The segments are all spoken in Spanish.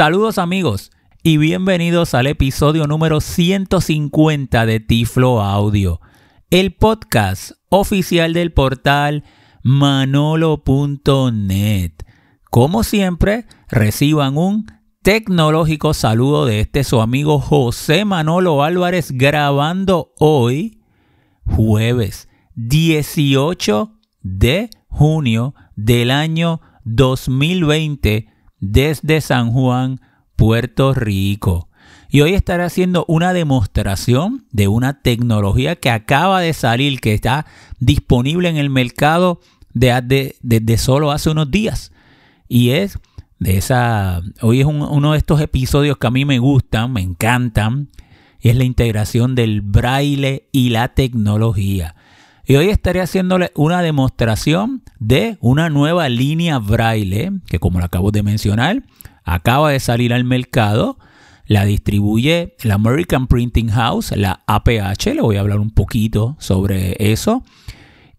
Saludos amigos y bienvenidos al episodio número 150 de Tiflo Audio, el podcast oficial del portal manolo.net. Como siempre, reciban un tecnológico saludo de este su amigo José Manolo Álvarez grabando hoy, jueves 18 de junio del año 2020 desde San Juan, Puerto Rico. Y hoy estaré haciendo una demostración de una tecnología que acaba de salir, que está disponible en el mercado desde de, solo hace unos días. Y es de esa. Hoy es uno de estos episodios que a mí me gustan, me encantan. es la integración del braille y la tecnología. Y hoy estaré haciéndole una demostración de una nueva línea braille, que como lo acabo de mencionar, acaba de salir al mercado. La distribuye la American Printing House, la APH. Le voy a hablar un poquito sobre eso.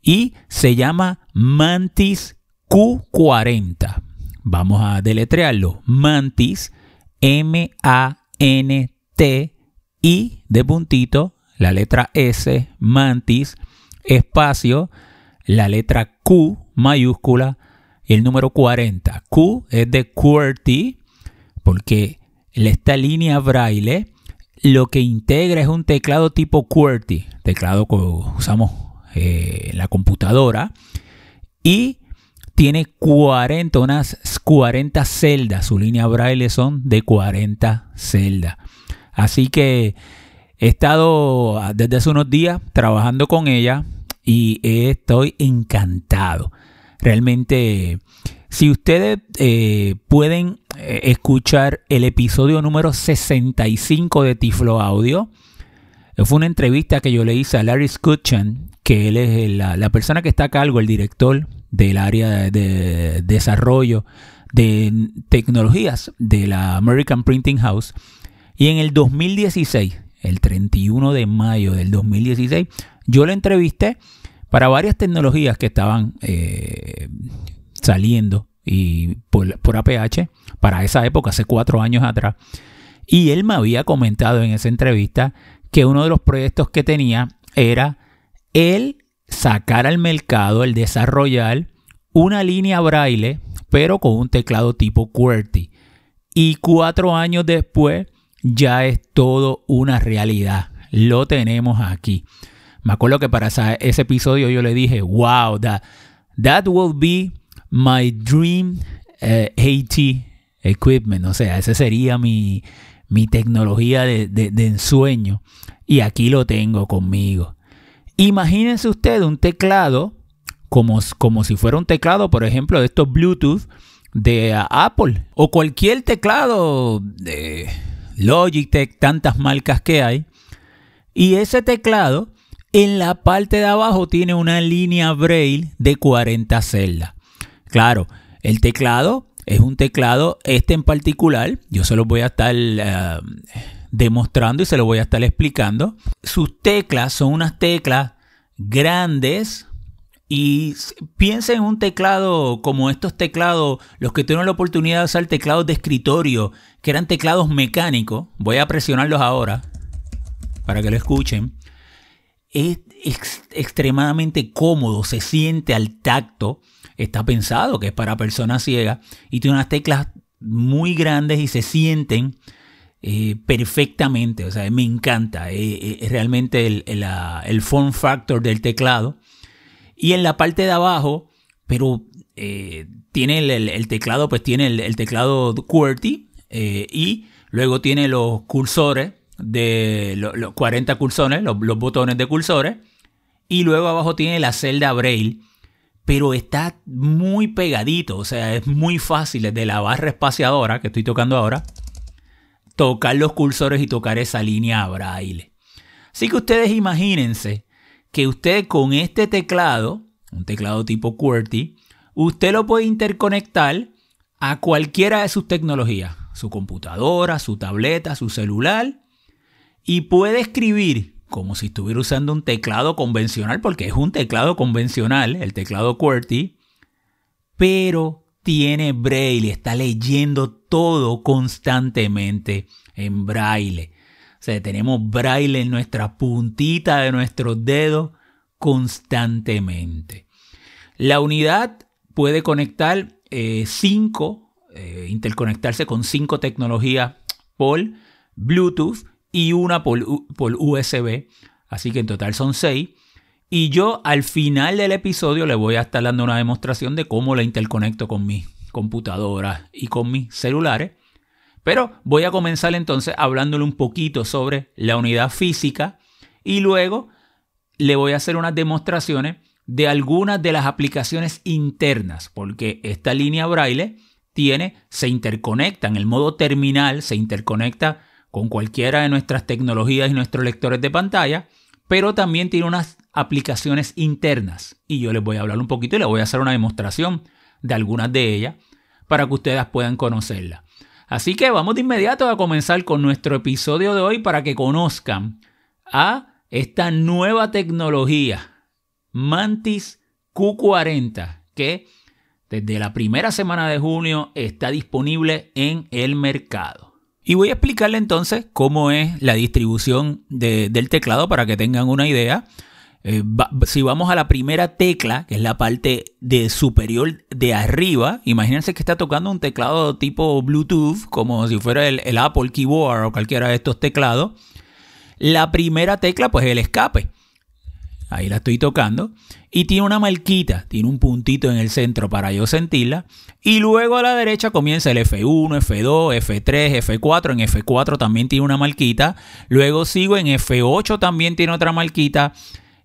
Y se llama Mantis Q40. Vamos a deletrearlo. Mantis, M-A-N-T-I de puntito, la letra S, Mantis espacio, la letra Q mayúscula el número 40. Q es de QWERTY porque esta línea braille lo que integra es un teclado tipo QWERTY, teclado que usamos eh, en la computadora y tiene 40, unas 40 celdas. Su línea braille son de 40 celdas. Así que He estado ah, desde hace unos días trabajando con ella y estoy encantado. Realmente, si ustedes eh, pueden eh, escuchar el episodio número 65 de Tiflo Audio, fue una entrevista que yo le hice a Larry Scutchan, que él es la, la, persona que está a cargo, el director del área de desarrollo de tecnologías de la American Printing House. Y en el 2016, el 31 de mayo del 2016, yo le entrevisté para varias tecnologías que estaban eh, saliendo y por, APH para esa época, hace cuatro años atrás. Y él me había comentado en esa entrevista que uno de los proyectos que tenía era el sacar al mercado, el desarrollar una línea braille, pero con un teclado tipo QWERTY. Y cuatro años después ya es todo una realidad. Lo tenemos aquí. Me acuerdo que para ese episodio yo le dije, wow, that, that will be my dream uh, AT equipment. O sea, esa sería mi, mi tecnología de, de, ensueño. Y aquí lo tengo conmigo. Imagínense usted un teclado como, como si fuera un teclado, por ejemplo, de estos Bluetooth de Apple o cualquier teclado de Logitech, tantas marcas que hay. Y ese teclado en la parte de abajo tiene una línea braille de 40 celdas. Claro, el teclado es un teclado, este en particular, yo se lo voy a estar eh, demostrando y se lo voy a estar explicando. Sus teclas son unas teclas grandes, y piensa en un teclado como estos teclados, los que tuvieron la oportunidad de usar teclados de escritorio, que eran teclados mecánicos. Voy a presionarlos ahora para que lo escuchen. Es extremadamente cómodo, se siente al tacto. Está pensado que es para personas ciegas y tiene unas teclas muy grandes y se sienten eh, perfectamente. O sea, me encanta. Eh, eh, realmente el, el, el form factor del teclado y en la parte de abajo, pero eh, tiene el, teclado, pues tiene el, teclado QWERTY eh, y luego tiene los cursores de los, 40 cursores, los, botones de cursores. Y luego abajo tiene la celda Braille, pero está muy pegadito, o sea, es muy fácil desde la barra espaciadora que estoy tocando ahora, tocar los cursores y tocar esa línea Braille. Así que ustedes imagínense que usted con este teclado, un teclado tipo QWERTY, usted lo puede interconectar a cualquiera de sus tecnologías, su computadora, su tableta, su celular, y puede escribir como si estuviera usando un teclado convencional, porque es un teclado convencional, el teclado QWERTY, pero tiene braille, está leyendo todo constantemente en braille. Sea, tenemos braille en nuestra puntita de nuestros dedos constantemente. La unidad puede conectar eh, cinco, eh, interconectarse con cinco tecnologías por Bluetooth y una por, por USB. Así que en total son seis. Y yo al final del episodio le voy a estar dando una demostración de cómo la interconecto con mi computadora y con mis celulares. Pero voy a comenzar entonces hablándole un poquito sobre la unidad física y luego le voy a hacer unas demostraciones de algunas de las aplicaciones internas, porque esta línea braille tiene, se interconecta en el modo terminal, se interconecta con cualquiera de nuestras tecnologías y nuestros lectores de pantalla, pero también tiene unas aplicaciones internas. Y yo les voy a hablar un poquito y les voy a hacer una demostración de algunas de ellas para que ustedes puedan conocerlas. Así que vamos de inmediato a comenzar con nuestro episodio de hoy para que conozcan a esta nueva tecnología, Mantis Q40, que desde la primera semana de junio está disponible en el mercado. Y voy a explicarle entonces cómo es la distribución del teclado para que tengan una idea. Eh, si vamos a la primera tecla, que es la parte de superior de arriba, imagínense que está tocando un teclado tipo Bluetooth, como si fuera el, el Apple Keyboard o cualquiera de estos teclados. La primera tecla, pues es el escape. Ahí la estoy tocando. Y tiene una marquita, tiene un puntito en el centro para yo sentirla. Y luego a la derecha comienza el F1, F2, F3, F4. En F4 también tiene una marquita. Luego sigo en F8 también tiene otra marquita.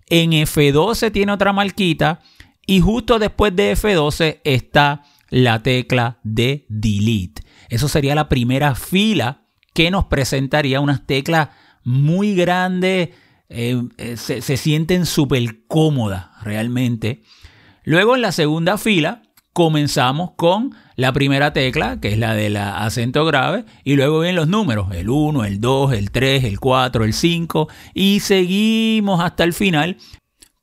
En F12 tiene otra marquita. Y justo después de F12 está la tecla de delete. Eso sería la primera fila que nos presentaría unas teclas muy grandes eh, eh, se, sienten súper cómodas realmente. Luego en la segunda fila comenzamos con la primera tecla, que es la del acento grave, y luego vienen los números, el 1, el 2, el 3, el 4, el 5, y seguimos hasta el final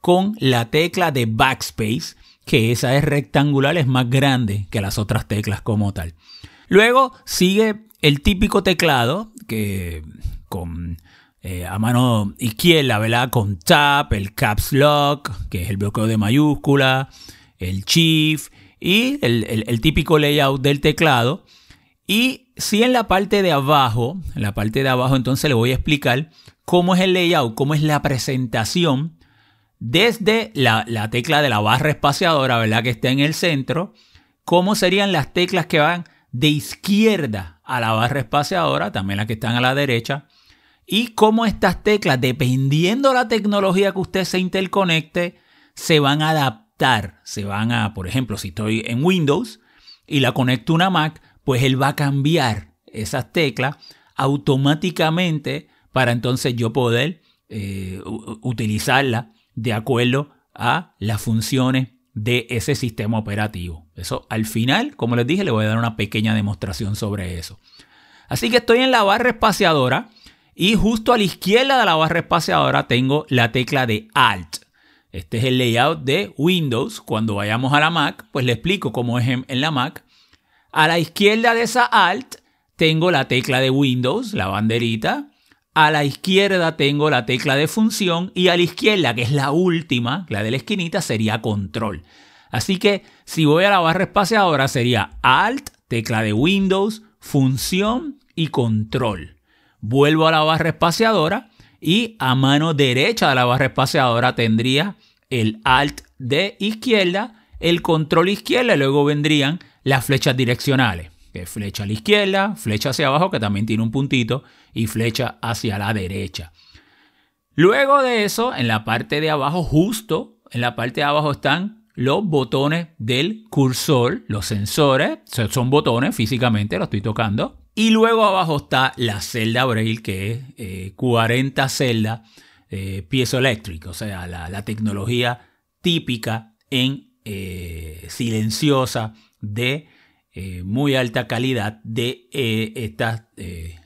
con la tecla de backspace, que esa es rectangular, es más grande que las otras teclas como tal. Luego sigue el típico teclado que con eh, a mano izquierda, ¿verdad? Con Tab, el Caps Lock, que es el bloqueo de mayúscula, el Shift y el, típico layout del teclado. Y si en la parte de abajo, en la parte de abajo entonces le voy a explicar cómo es el layout, cómo es la presentación desde la, la, tecla de la barra espaciadora, ¿verdad? Que está en el centro, cómo serían las teclas que van de izquierda a la barra espaciadora, también las que están a la derecha, y cómo estas teclas, dependiendo de la tecnología que usted se interconecte, se van a adaptar. Se van a, por ejemplo, si estoy en Windows y la conecto a una Mac, pues él va a cambiar esas teclas automáticamente para entonces yo poder eh, utilizarla de acuerdo a las funciones de ese sistema operativo. Eso al final, como les dije, le voy a dar una pequeña demostración sobre eso. Así que estoy en la barra espaciadora y justo a la izquierda de la barra espaciadora tengo la tecla de Alt. Este es el layout de Windows. Cuando vayamos a la Mac, pues le explico cómo es en, la Mac. A la izquierda de esa Alt tengo la tecla de Windows, la banderita. A la izquierda tengo la tecla de función y a la izquierda, que es la última, la de la esquinita, sería control. Así que si voy a la barra espaciadora sería Alt, tecla de Windows, función y control vuelvo a la barra espaciadora y a mano derecha de la barra espaciadora tendría el Alt de izquierda, el control izquierda y luego vendrían las flechas direccionales. Que flecha a la izquierda, flecha hacia abajo que también tiene un puntito y flecha hacia la derecha. Luego de eso, en la parte de abajo, justo en la parte de abajo están los botones del cursor, los sensores, son botones físicamente, lo estoy tocando. Y luego abajo está la celda Braille, que es 40 celdas eh, piezoeléctrica, o sea, la, tecnología típica en eh, silenciosa de eh, muy alta calidad de estas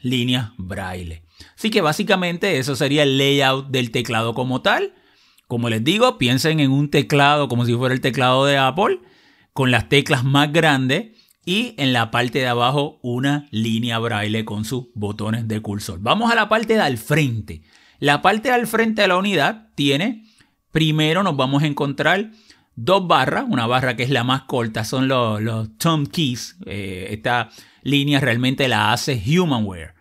líneas Braille. Así que básicamente eso sería el layout del teclado como tal. Como les digo, piensen en un teclado como si fuera el teclado de Apple con las teclas más grandes y en la parte de abajo una línea braille con sus botones de cursor. Vamos a la parte de al frente. La parte de al frente de la unidad tiene, primero nos vamos a encontrar dos barras, una barra que es la más corta, son los, los thumb keys. Eh, esta línea realmente la hace Humanware,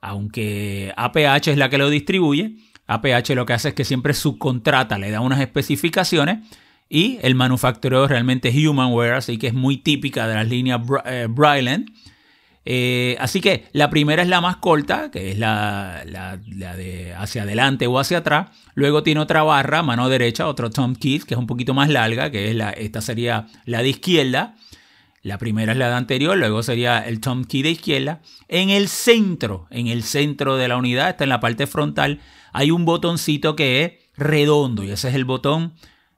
aunque APH es la que lo distribuye. APH lo que hace es que siempre subcontrata, le da unas especificaciones y el manufacturero realmente es Humanware, así que es muy típica de las líneas eh, Bryland. Eh, así que la primera es la más corta, que es la, de hacia adelante o hacia atrás. Luego tiene otra barra, mano derecha, otro thumb keys, que es un poquito más larga, que es la, esta sería la de izquierda. La primera es la de anterior, luego sería el thumb key de izquierda. En el centro, en el centro de la unidad, está en la parte frontal, hay un botoncito que es redondo y ese es el botón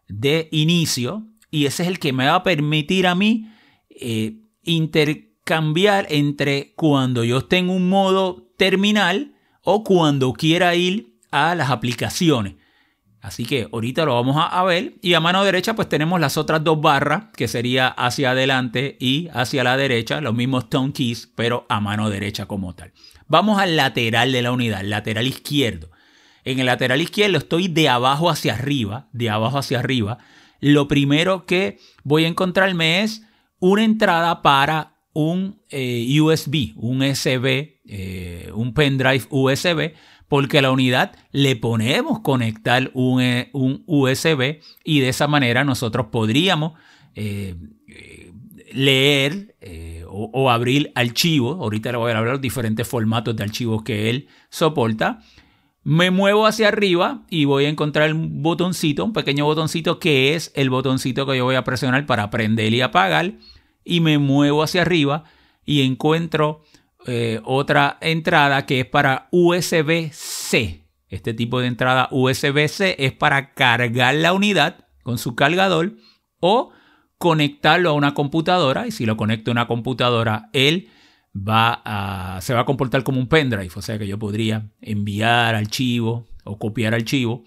de inicio y ese es el que me va a permitir a mí eh, intercambiar entre cuando yo esté en un modo terminal o cuando quiera ir a las aplicaciones. Así que ahorita lo vamos a, ver. Y a mano derecha pues tenemos las otras dos barras que sería hacia adelante y hacia la derecha. Los mismos tone keys pero a mano derecha como tal. Vamos al lateral de la unidad, lateral izquierdo. En el lateral izquierdo estoy de abajo hacia arriba, de abajo hacia arriba. Lo primero que voy a encontrarme es una entrada para un eh, USB, un USB, eh, un pendrive USB, porque la unidad le ponemos conectar un, eh, un USB y de esa manera nosotros podríamos leer o, o, abrir archivos. Ahorita le voy a hablar de los diferentes formatos de archivos que él soporta me muevo hacia arriba y voy a encontrar un botoncito, un pequeño botoncito que es el botoncito que yo voy a presionar para prender y apagar. Y me muevo hacia arriba y encuentro eh, otra entrada que es para USB-C. Este tipo de entrada USB-C es para cargar la unidad con su cargador o conectarlo a una computadora. Y si lo conecto a una computadora, él va a, se va a comportar como un pendrive, o sea que yo podría enviar archivo o copiar archivo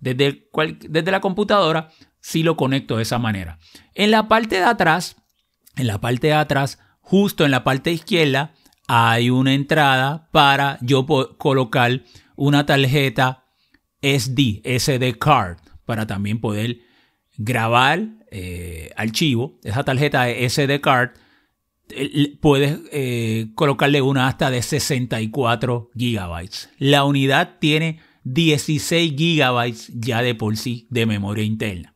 desde, desde la computadora si lo conecto de esa manera. En la parte de atrás, en la parte de atrás, justo en la parte izquierda, hay una entrada para yo colocar una tarjeta SD, SD card, para también poder grabar eh, archivo. Esa tarjeta SD card puedes eh, colocarle una hasta de 64 gigabytes. La unidad tiene 16 gigabytes ya de por sí de memoria interna.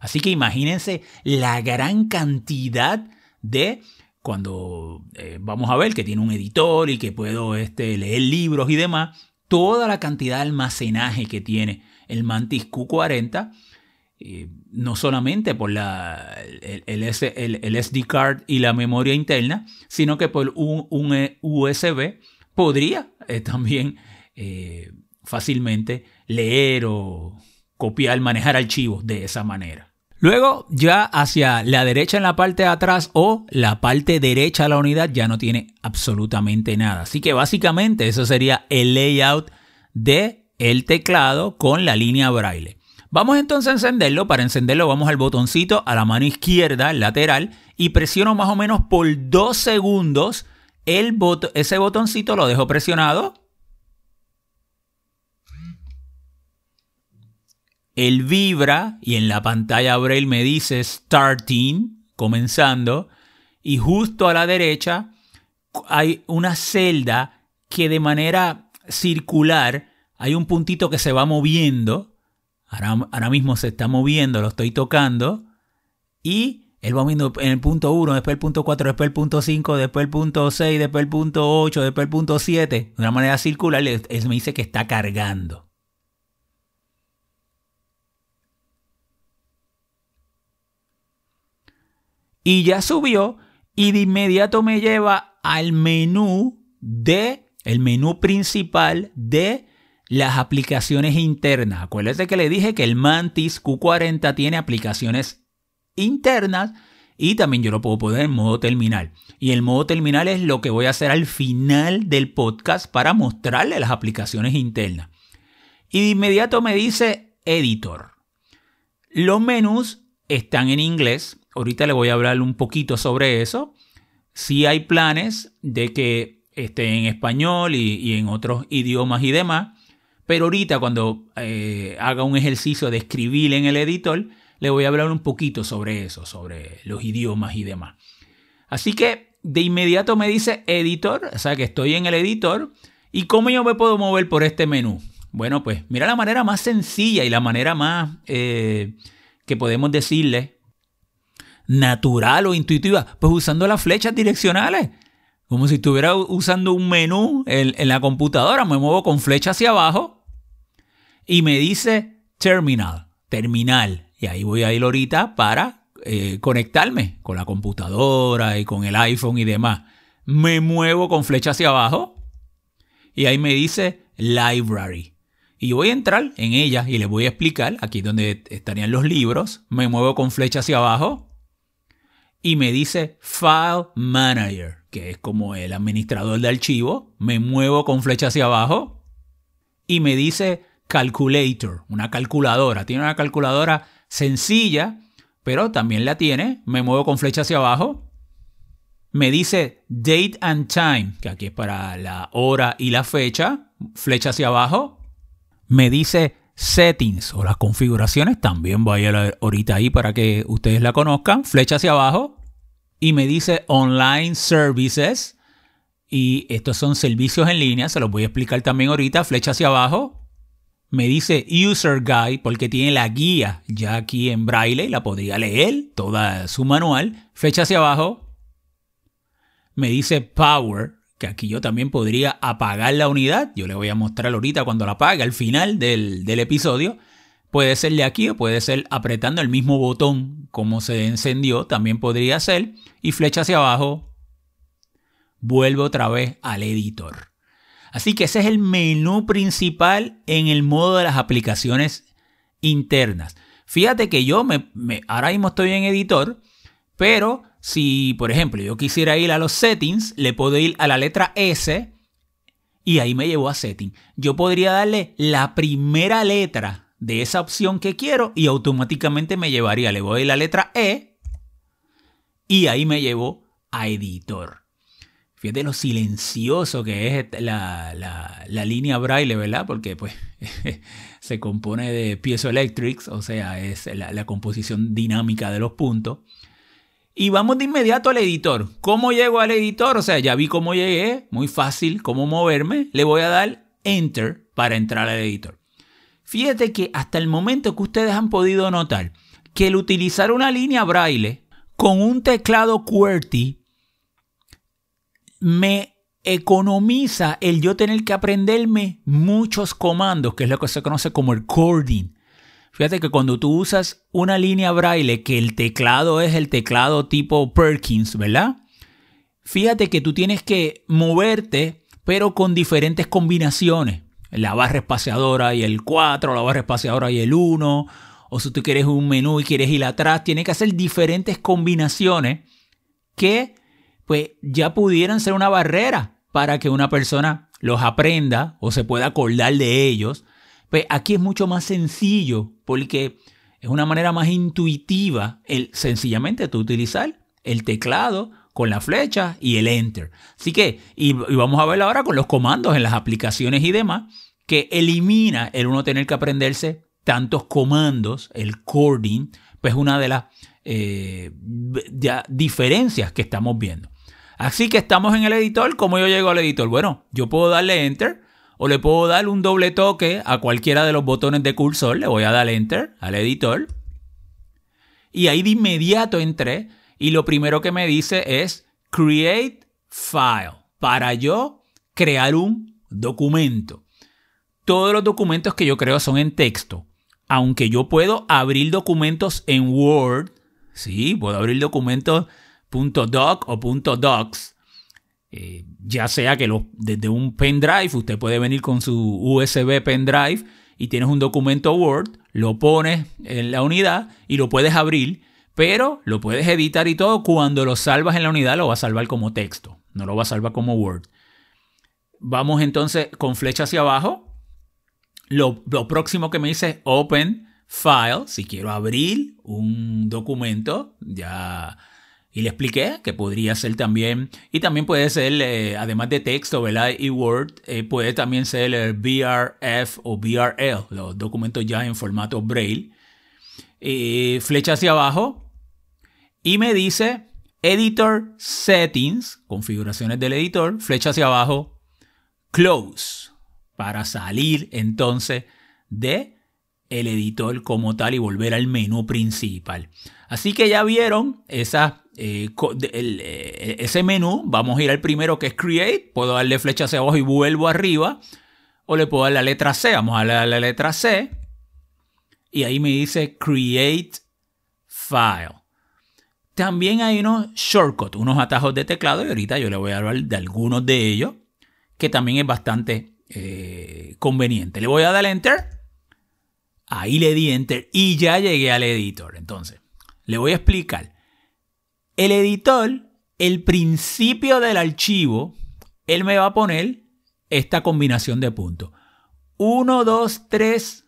Así que imagínense la gran cantidad de cuando eh, vamos a ver que tiene un editor y que puedo este, leer libros y demás, toda la cantidad de almacenaje que tiene el Mantis Q40 no solamente por la, el, el, SD card y la memoria interna, sino que por un, USB eh, podría eh, también eh, fácilmente leer o copiar, manejar archivos de esa manera. Luego, ya hacia la derecha en la parte de atrás o la parte derecha de la unidad ya no tiene absolutamente nada. Así que básicamente eso sería el layout de el teclado con la línea braille. Vamos entonces a encenderlo. Para encenderlo vamos al botoncito a la mano izquierda, lateral, y presiono más o menos por dos segundos el ese botoncito, lo dejo presionado. Él vibra y en la pantalla Braille me dice starting, comenzando, y justo a la derecha hay una celda que de manera circular hay un puntito que se va moviendo Ahora, mismo se está moviendo, lo estoy tocando. Y él va viendo en el punto 1, después el punto 4, después el punto 5, después el punto 6, después el punto 8, después el punto 7. De una manera circular, él me dice que está cargando. Y ya subió y de inmediato me lleva al menú de, el menú principal de las aplicaciones internas. Acuérdense que le dije que el Mantis Q40 tiene aplicaciones internas y también yo lo puedo poner en modo terminal. Y el modo terminal es lo que voy a hacer al final del podcast para mostrarle las aplicaciones internas. Y de inmediato me dice editor. Los menús están en inglés, ahorita le voy a hablar un poquito sobre eso. Sí hay planes de que esté en español y, en otros idiomas y demás, pero ahorita cuando eh, haga un ejercicio de escribir en el editor, le voy a hablar un poquito sobre eso, sobre los idiomas y demás. Así que de inmediato me dice editor, o sea que estoy en el editor. ¿Y cómo yo me puedo mover por este menú? Bueno, pues mira la manera más sencilla y la manera más eh, que podemos decirle natural o intuitiva, pues usando las flechas direccionales. Como si estuviera usando un menú en, en la computadora, me muevo con flecha hacia abajo y me dice terminal, terminal. Y ahí voy a ir ahorita para eh, conectarme con la computadora y con el iPhone y demás. Me muevo con flecha hacia abajo y ahí me dice library. Y voy a entrar en ella y les voy a explicar, aquí donde estarían los libros, me muevo con flecha hacia abajo y me dice File Manager, que es como el administrador de archivo, me muevo con flecha hacia abajo y me dice Calculator, una calculadora, tiene una calculadora sencilla, pero también la tiene, me muevo con flecha hacia abajo, me dice Date and Time, que aquí es para la hora y la fecha, flecha hacia abajo, me dice settings o las configuraciones, también voy a ir ahorita ahí para que ustedes la conozcan, flecha hacia abajo, y me dice online services, y estos son servicios en línea, se los voy a explicar también ahorita, flecha hacia abajo, me dice user guide porque tiene la guía ya aquí en braille, la podría leer, toda su manual, flecha hacia abajo, me dice power, que aquí yo también podría apagar la unidad. Yo le voy a mostrar ahorita cuando la apague al final del, episodio. Puede ser de aquí o puede ser apretando el mismo botón como se encendió, también podría ser. Y flecha hacia abajo, vuelve otra vez al editor. Así que ese es el menú principal en el modo de las aplicaciones internas. Fíjate que yo me, ahora mismo estoy en editor, pero si, por ejemplo, yo quisiera ir a los settings, le puedo ir a la letra S y ahí me llevo a setting. Yo podría darle la primera letra de esa opción que quiero y automáticamente me llevaría, le voy a la letra E y ahí me llevo a editor. Fíjate lo silencioso que es la, línea braille, ¿verdad? Porque pues se compone de piezoelectrics, o sea, es la composición dinámica de los puntos. Y vamos de inmediato al editor. ¿Cómo llego al editor? O sea, ya vi cómo llegué, muy fácil cómo moverme. Le voy a dar Enter para entrar al editor. Fíjate que hasta el momento que ustedes han podido notar que el utilizar una línea braille con un teclado QWERTY me economiza el yo tener que aprenderme muchos comandos, que es lo que se conoce como el coding. Fíjate que cuando tú usas una línea braille, que el teclado es el teclado tipo Perkins, ¿verdad? Fíjate que tú tienes que moverte, pero con diferentes combinaciones. La barra espaciadora y el 4, la barra espaciadora y el 1. O si tú quieres un menú y quieres ir atrás, tienes que hacer diferentes combinaciones que pues ya pudieran ser una barrera para que una persona los aprenda o se pueda acordar de ellos pues aquí es mucho más sencillo porque es una manera más intuitiva el sencillamente tú utilizar el teclado con la flecha y el enter. Así que, y, vamos a ver ahora con los comandos en las aplicaciones y demás, que elimina el uno tener que aprenderse tantos comandos, el coding, pues una de las eh, diferencias que estamos viendo. Así que estamos en el editor. ¿Cómo yo llego al editor? Bueno, yo puedo darle enter o le puedo dar un doble toque a cualquiera de los botones de cursor. Le voy a dar Enter al editor. Y ahí de inmediato entré y lo primero que me dice es Create File para yo crear un documento. Todos los documentos que yo creo son en texto. Aunque yo puedo abrir documentos en Word, sí, puedo abrir documentos .doc o .docs, eh, ya sea que desde un pendrive, usted puede venir con su USB pendrive y tienes un documento Word, lo pones en la unidad y lo puedes abrir, pero lo puedes editar y todo. Cuando lo salvas en la unidad, lo va a salvar como texto, no lo va a salvar como Word. Vamos entonces con flecha hacia abajo. Lo, próximo que me dice Open File, si quiero abrir un documento, ya y le expliqué que podría ser también, y también puede ser, eh, además de texto, ¿verdad? Y Word, eh, puede también ser el BRF o BRL, los documentos ya en formato Braille. flecha hacia abajo y me dice Editor Settings, configuraciones del editor, flecha hacia abajo, Close, para salir entonces de el editor como tal y volver al menú principal. Así que ya vieron esa, eh, eh, ese menú. Vamos a ir al primero que es Create. Puedo darle flecha hacia abajo y vuelvo arriba. O le puedo dar la letra C. Vamos a darle la letra C. Y ahí me dice Create File. También hay unos shortcuts, unos atajos de teclado. Y ahorita yo le voy a hablar de algunos de ellos. Que también es bastante eh, conveniente. Le voy a dar Enter Ahí le di enter y ya llegué al editor. Entonces, le voy a explicar. El editor, el principio del archivo, él me va a poner esta combinación de puntos. 1, 2, 3,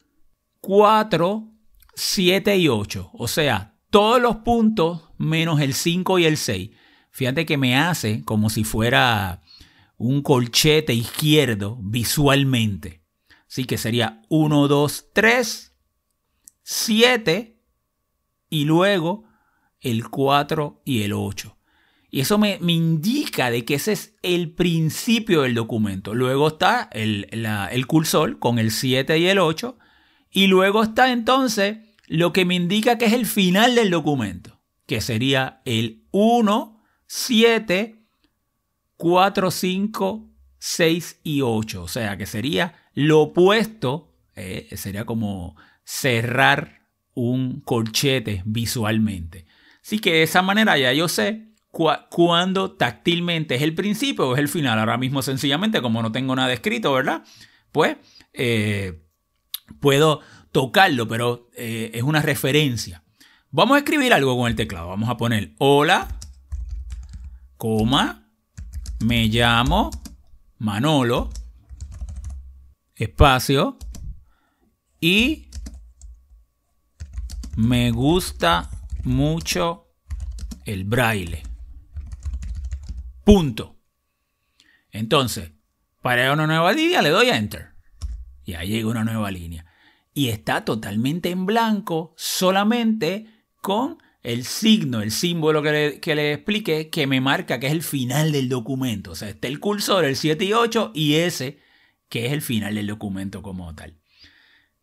4, 7 y 8. O sea, todos los puntos menos el 5 y el 6. Fíjate que me hace como si fuera un colchete izquierdo visualmente. Así que sería 1, 2, 3, 7 y luego el 4 y el 8. Y eso me, indica de que ese es el principio del documento. Luego está el, el cursor con el 7 y el 8. Y luego está entonces lo que me indica que es el final del documento, que sería el 1, 7, 4, 5, 6 y 8. O sea, que sería lo opuesto, eh, sería como cerrar un corchete visualmente. Así que de esa manera ya yo sé cuándo táctilmente es el principio o es el final. Ahora mismo sencillamente como no tengo nada escrito, ¿verdad? Pues eh, puedo tocarlo, pero eh, es una referencia. Vamos a escribir algo con el teclado. Vamos a poner hola, coma, me llamo Manolo, espacio, y me gusta mucho el braille. Punto. Entonces, para una nueva línea le doy a Enter. Y ahí llega una nueva línea. Y está totalmente en blanco, solamente con el signo, el símbolo que le, que le expliqué, que me marca que es el final del documento. O sea, está el cursor, el 7 y 8, y ese que es el final del documento como tal.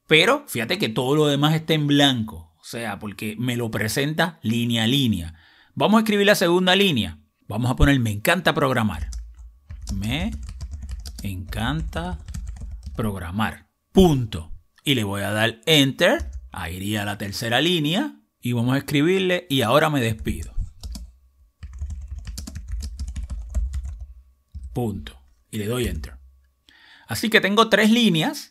Pero fíjate que todo lo demás está en blanco. Sea, porque me lo presenta línea a línea. Vamos a escribir la segunda línea. Vamos a poner me encanta programar. Me encanta programar. Punto. Y le voy a dar enter. Ahí iría la tercera línea. Y vamos a escribirle y ahora me despido. Punto. Y le doy enter. Así que tengo tres líneas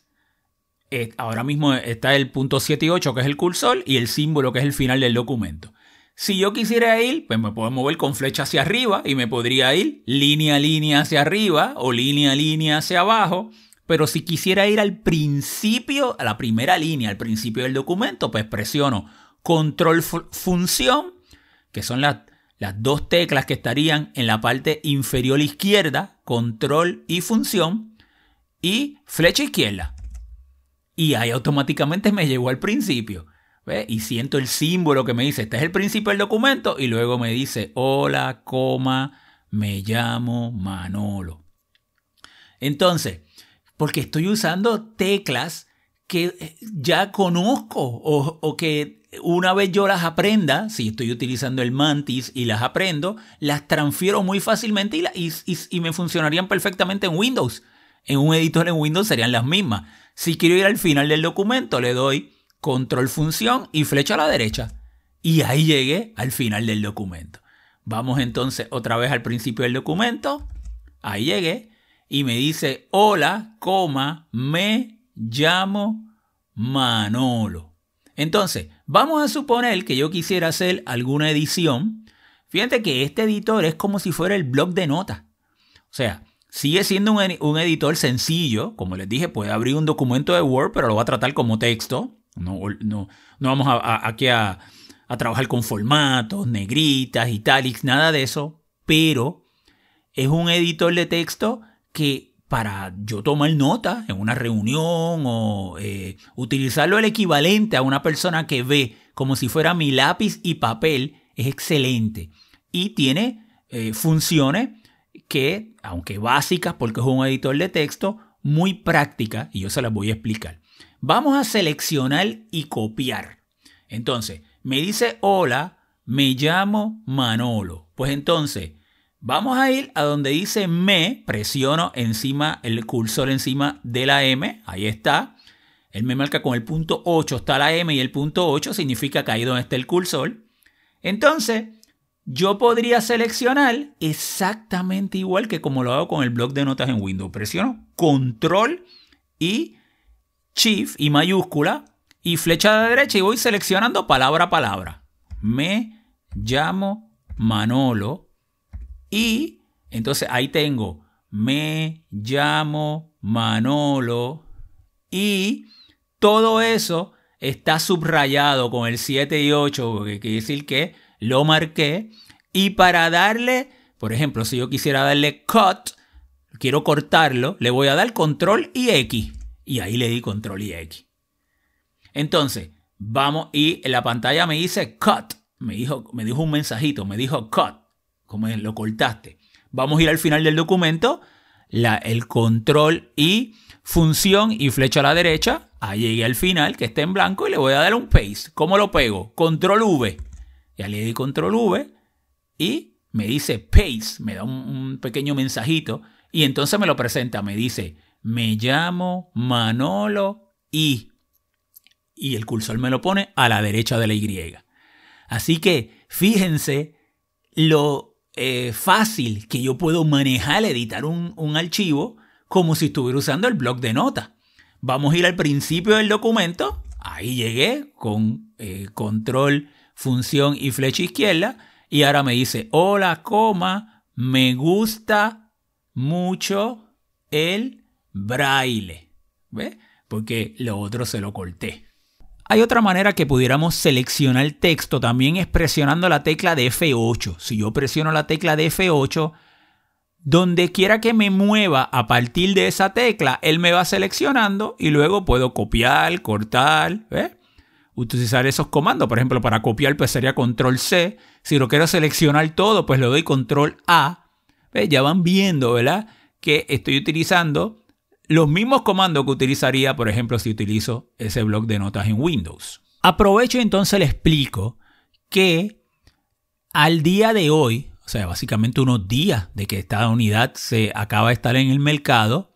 eh, ahora mismo está el punto 7 y 8, que es el cursor, y el símbolo, que es el final del documento. Si yo quisiera ir, pues me puedo mover con flecha hacia arriba y me podría ir línea a línea hacia arriba o línea a línea hacia abajo. Pero si quisiera ir al principio, a la primera línea, al principio del documento, pues presiono control función, que son las, las dos teclas que estarían en la parte inferior izquierda, control y función, y flecha izquierda y ahí automáticamente me llegó al principio. Y siento el símbolo que me dice, este es el principio del documento y luego me dice, hola, coma, me llamo Manolo. Entonces, porque estoy usando teclas que eh, ya conozco o, que una vez yo las aprenda, si estoy utilizando el Mantis y las aprendo, las transfiero muy fácilmente y me funcionarían perfectamente en Windows. En un editor en Windows serían las mismas. Si quiero ir al final del documento, le doy control función y flecha a la derecha. Y ahí llegué al final del documento. Vamos entonces otra vez al principio del documento. Ahí llegué. Y me dice, hola, coma, me llamo Manolo. Entonces, vamos a suponer que yo quisiera hacer alguna edición. Fíjate que este editor es como si fuera el blog de notas. O sea, Sigue siendo un, editor sencillo, como les dije, puede abrir un documento de Word, pero lo va a tratar como texto. No, no, no vamos aquí a, a trabajar con formatos, negritas, italics, nada de eso, pero es un editor de texto que para yo tomar nota en una reunión o eh, utilizarlo el equivalente a una persona que ve como si fuera mi lápiz y papel es excelente y tiene eh, funciones que, aunque básicas porque es un editor de texto, muy prácticas y yo se las voy a explicar. Vamos a seleccionar y copiar. Entonces, me dice hola, me llamo Manolo. Pues entonces, Vamos a ir a donde dice me, presiono encima el cursor encima de la M, ahí está. Él me marca con el punto 8 está la M y el punto 8 significa que ahí donde está el cursor. Entonces, yo podría seleccionar exactamente igual que como lo hago con el bloc de notas en Windows. Presiono control y shift y mayúscula y flecha de derecha y voy seleccionando palabra a palabra. Me llamo Manolo y entonces ahí tengo, me llamo Manolo y todo eso está subrayado con el 7 y 8, que quiere decir que lo marqué. Y para darle, por ejemplo, si yo quisiera darle cut, quiero cortarlo, le voy a dar control y X. Y ahí le di control y X. Entonces, vamos y en la pantalla me dice cut. Me dijo, me dijo un mensajito, me dijo cut como lo cortaste. Vamos a ir al final del documento, la, el control y función y flecha a la derecha. Ahí llegué al final, que está en blanco, y le voy a dar un paste. ¿Cómo lo pego? Control V. Ya le di control V y me dice paste, me da un, un pequeño mensajito y entonces me lo presenta, me dice, me llamo Manolo y... Y el cursor me lo pone a la derecha de la Y. Así que fíjense lo eh, fácil que yo puedo manejar, editar un, archivo como si estuviera usando el bloc de notas. Vamos a ir al principio del documento. Ahí llegué con eh, control, función y flecha izquierda. Y ahora me dice, hola, coma, me gusta mucho el braille. ¿Ve? Porque lo otro se lo corté. Hay otra manera que pudiéramos seleccionar el texto también es presionando la tecla de F8. Si yo presiono la tecla de F8, donde quiera que me mueva a partir de esa tecla, él me va seleccionando y luego puedo copiar, cortar, utilizar esos comandos. Por ejemplo, para copiar pues sería control C. Si lo quiero seleccionar todo, pues le doy control A. Ya van viendo, ¿verdad? Que estoy utilizando los mismos comandos que utilizaría, por ejemplo, si utilizo ese bloc de notas en Windows. Aprovecho y entonces le explico que al día de hoy, o sea, básicamente unos días de que esta unidad se acaba de estar en el mercado,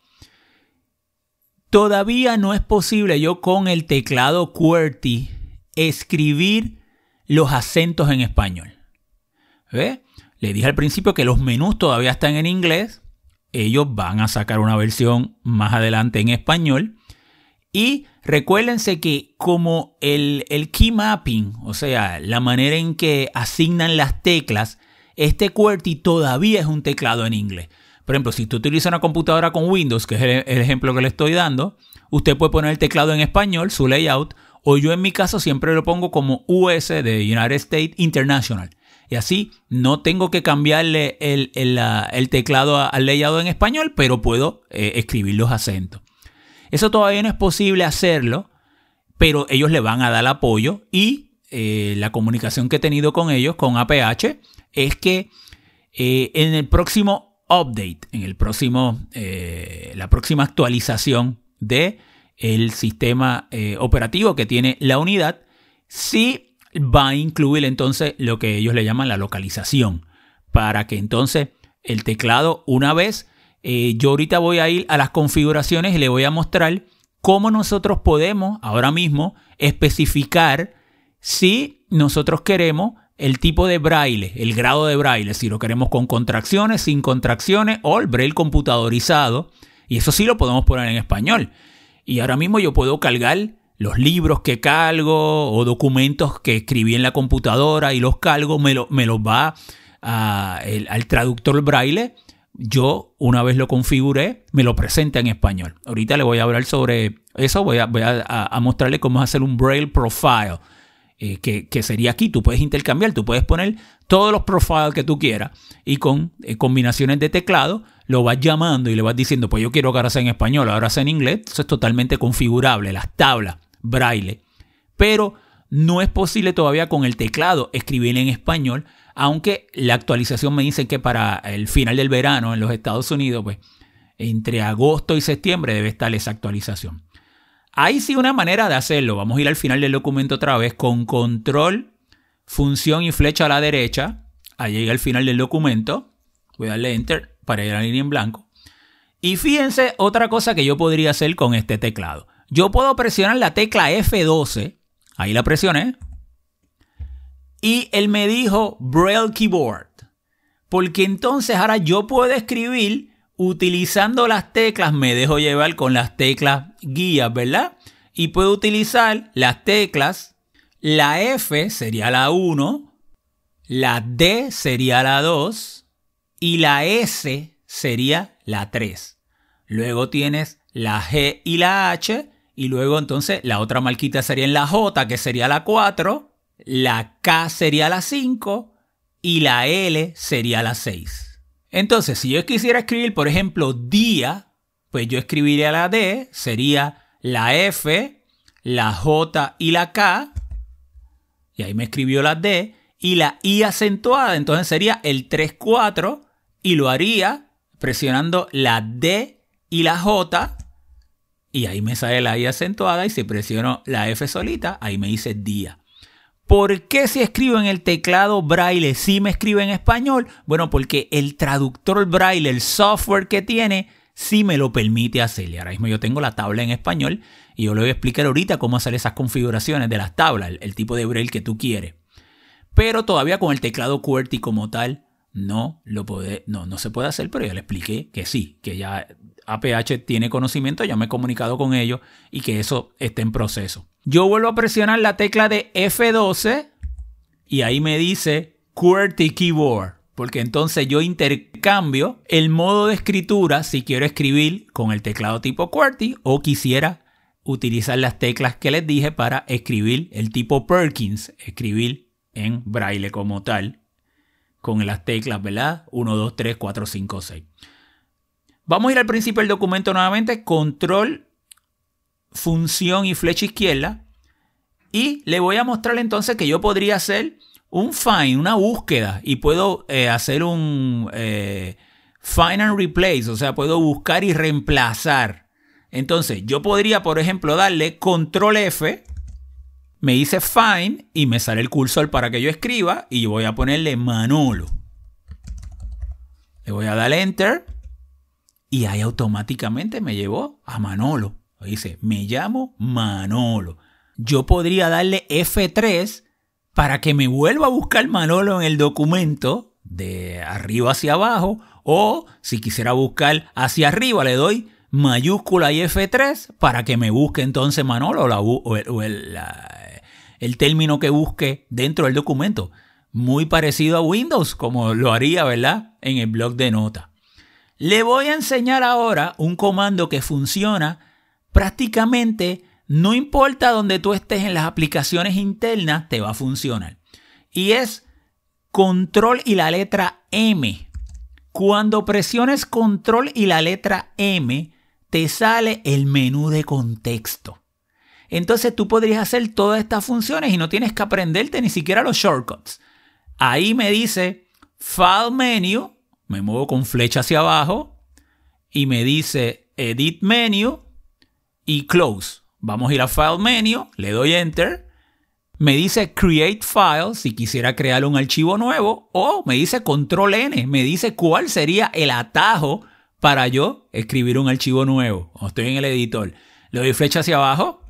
todavía no es posible yo con el teclado QWERTY escribir los acentos en español. ¿Ve? Le dije al principio que los menús todavía están en inglés, ellos van a sacar una versión más adelante en español. Y recuérdense que como el, el key mapping, o sea, la manera en que asignan las teclas, este QWERTY todavía es un teclado en inglés. Por ejemplo, si tú utilizas una computadora con Windows, que es el, el, ejemplo que le estoy dando, usted puede poner el teclado en español, su layout, o yo en mi caso siempre lo pongo como US de United States International. Y así no tengo que cambiarle el, teclado al layout en español, pero puedo eh, escribir los acentos. Eso todavía no es posible hacerlo, pero ellos le van a dar apoyo y eh, la comunicación que he tenido con ellos, con APH, es que eh, en el próximo update, en el próximo, la próxima actualización de el sistema operativo que tiene la unidad, sí va a incluir entonces lo que ellos le llaman la localización, para que entonces el teclado, una vez, eh, yo ahorita voy a ir a las configuraciones y le voy a mostrar cómo nosotros podemos ahora mismo especificar si nosotros queremos el tipo de braille, el grado de braille, si lo queremos con contracciones, sin contracciones o el braille computadorizado. Y eso sí lo podemos poner en español. Y ahora mismo yo puedo cargar los libros que calgo o documentos que escribí en la computadora y los calgo, me, me los va al traductor braille, yo una vez lo configuré, me lo presenta en español. Ahorita le voy a hablar sobre eso, voy a, a, mostrarle cómo hacer un Braille Profile, eh, que, sería aquí, tú puedes intercambiar, tú puedes poner todos los profiles que tú quieras y con eh, combinaciones de teclado lo vas llamando y le vas diciendo, pues yo quiero que ahora sea en español, ahora sea en inglés, eso es totalmente configurable, las tablas, Braille. Pero no es posible todavía con el teclado escribir en español, aunque la actualización me dice que para el final del verano en los Estados Unidos, pues entre agosto y septiembre debe estar esa actualización. Hay sí una manera de hacerlo. Vamos a ir al final del documento otra vez con control, función y flecha a la derecha. Ahí llega al final del documento. Voy a darle enter para ir a la línea en blanco. Y fíjense otra cosa que yo podría hacer con este teclado. Yo puedo presionar la tecla F12. Ahí la presioné. Y él me dijo Braille Keyboard. Porque entonces ahora yo puedo escribir utilizando las teclas, me dejo llevar con las teclas guías, ¿verdad? Y puedo utilizar las teclas, la F sería la 1, la D sería la 2 y la S sería la 3. Luego tienes la G y la H y luego entonces la otra marquita sería en la J que sería la 4, la K sería la 5 y la L sería la 6. Entonces, si yo quisiera escribir, por ejemplo, día, pues yo escribiría la D, sería la F, la J y la K, y ahí me escribió la D, y la I acentuada, entonces sería el 3-4, y lo haría presionando la D y la J, y ahí me sale la I acentuada, y si presiono la F solita, ahí me dice día. ¿Por qué si escribo en el teclado braille sí me escribe en español? Bueno, porque el traductor braille, el software que tiene, sí me lo permite hacer. Y ahora mismo yo tengo la tabla en español y yo le voy a explicar ahorita cómo hacer esas configuraciones de las tablas, el, tipo de braille que tú quieres. Pero todavía con el teclado QWERTY como tal, no lo puede, no, no se puede hacer, pero ya le expliqué que sí, que ya APH tiene conocimiento, ya me he comunicado con ellos y que eso está en proceso. Yo vuelvo a presionar la tecla de F12 y ahí me dice QWERTY Keyboard. Porque entonces yo intercambio el modo de escritura si quiero escribir con el teclado tipo QWERTY o quisiera utilizar las teclas que les dije para escribir el tipo Perkins, escribir en braille como tal, con las teclas, ¿verdad? 1, 2, 3, 4, 5, 6. Vamos a ir al principio del documento nuevamente, control función y flecha izquierda. Y le voy a mostrar entonces que yo podría hacer un find, una búsqueda, y puedo eh, hacer un eh, find and replace, o sea, puedo buscar y reemplazar. Entonces, yo podría, por ejemplo, darle control F, me dice find y me sale el cursor para que yo escriba y yo voy a ponerle Manolo. Le voy a dar enter y ahí automáticamente me llevó a Manolo. Dice, me llamo Manolo. Yo podría darle F3 para que me vuelva a buscar Manolo en el documento de arriba hacia abajo. O si quisiera buscar hacia arriba, le doy mayúscula y F3 para que me busque entonces Manolo o, el, el término que busque dentro del documento. Muy parecido a Windows, como lo haría, ¿verdad? En el blog de nota. Le voy a enseñar ahora un comando que funciona prácticamente no importa donde tú estés en las aplicaciones internas, te va a funcionar. Y es control y la letra M. Cuando presiones control y la letra M, te sale el menú de contexto. Entonces tú podrías hacer todas estas funciones y no tienes que aprenderte ni siquiera los shortcuts. Ahí me dice File Menu, me muevo con flecha hacia abajo y me dice Edit Menu y close. Vamos a ir a File Menu, le doy Enter. Me dice Create File si quisiera crear un archivo nuevo o me dice Control N, me dice cuál sería el atajo para yo escribir un archivo nuevo. Estoy en el editor. Le doy flecha hacia abajo.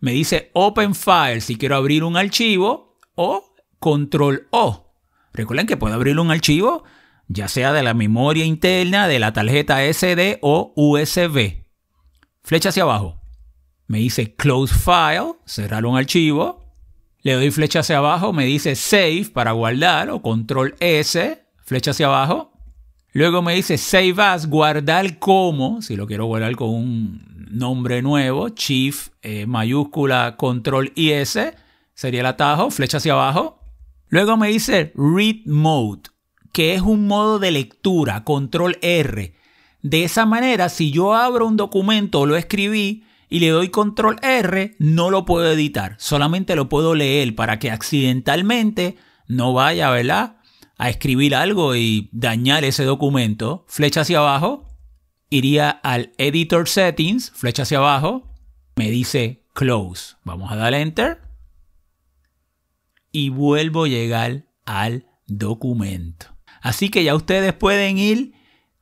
Me dice Open File si quiero abrir un archivo o Control O. Recuerden que puedo abrir un archivo ya sea de la memoria interna, de la tarjeta SD o USB flecha hacia abajo. Me dice Close File, cerrar un archivo. Le doy flecha hacia abajo, me dice Save para guardar o Control S, flecha hacia abajo. Luego me dice Save As, guardar como, si lo quiero guardar con un nombre nuevo, Chief eh, mayúscula Control IS, sería el atajo, flecha hacia abajo. Luego me dice Read Mode, que es un modo de lectura, Control R. De esa manera, si yo abro un documento lo escribí y le doy Control R, no lo puedo editar, solamente lo puedo leer para que accidentalmente no vaya, ¿verdad? A escribir algo y dañar ese documento. Flecha hacia abajo, iría al Editor Settings, flecha hacia abajo, me dice Close. Vamos a dar Enter y vuelvo a llegar al documento. Así que ya ustedes pueden ir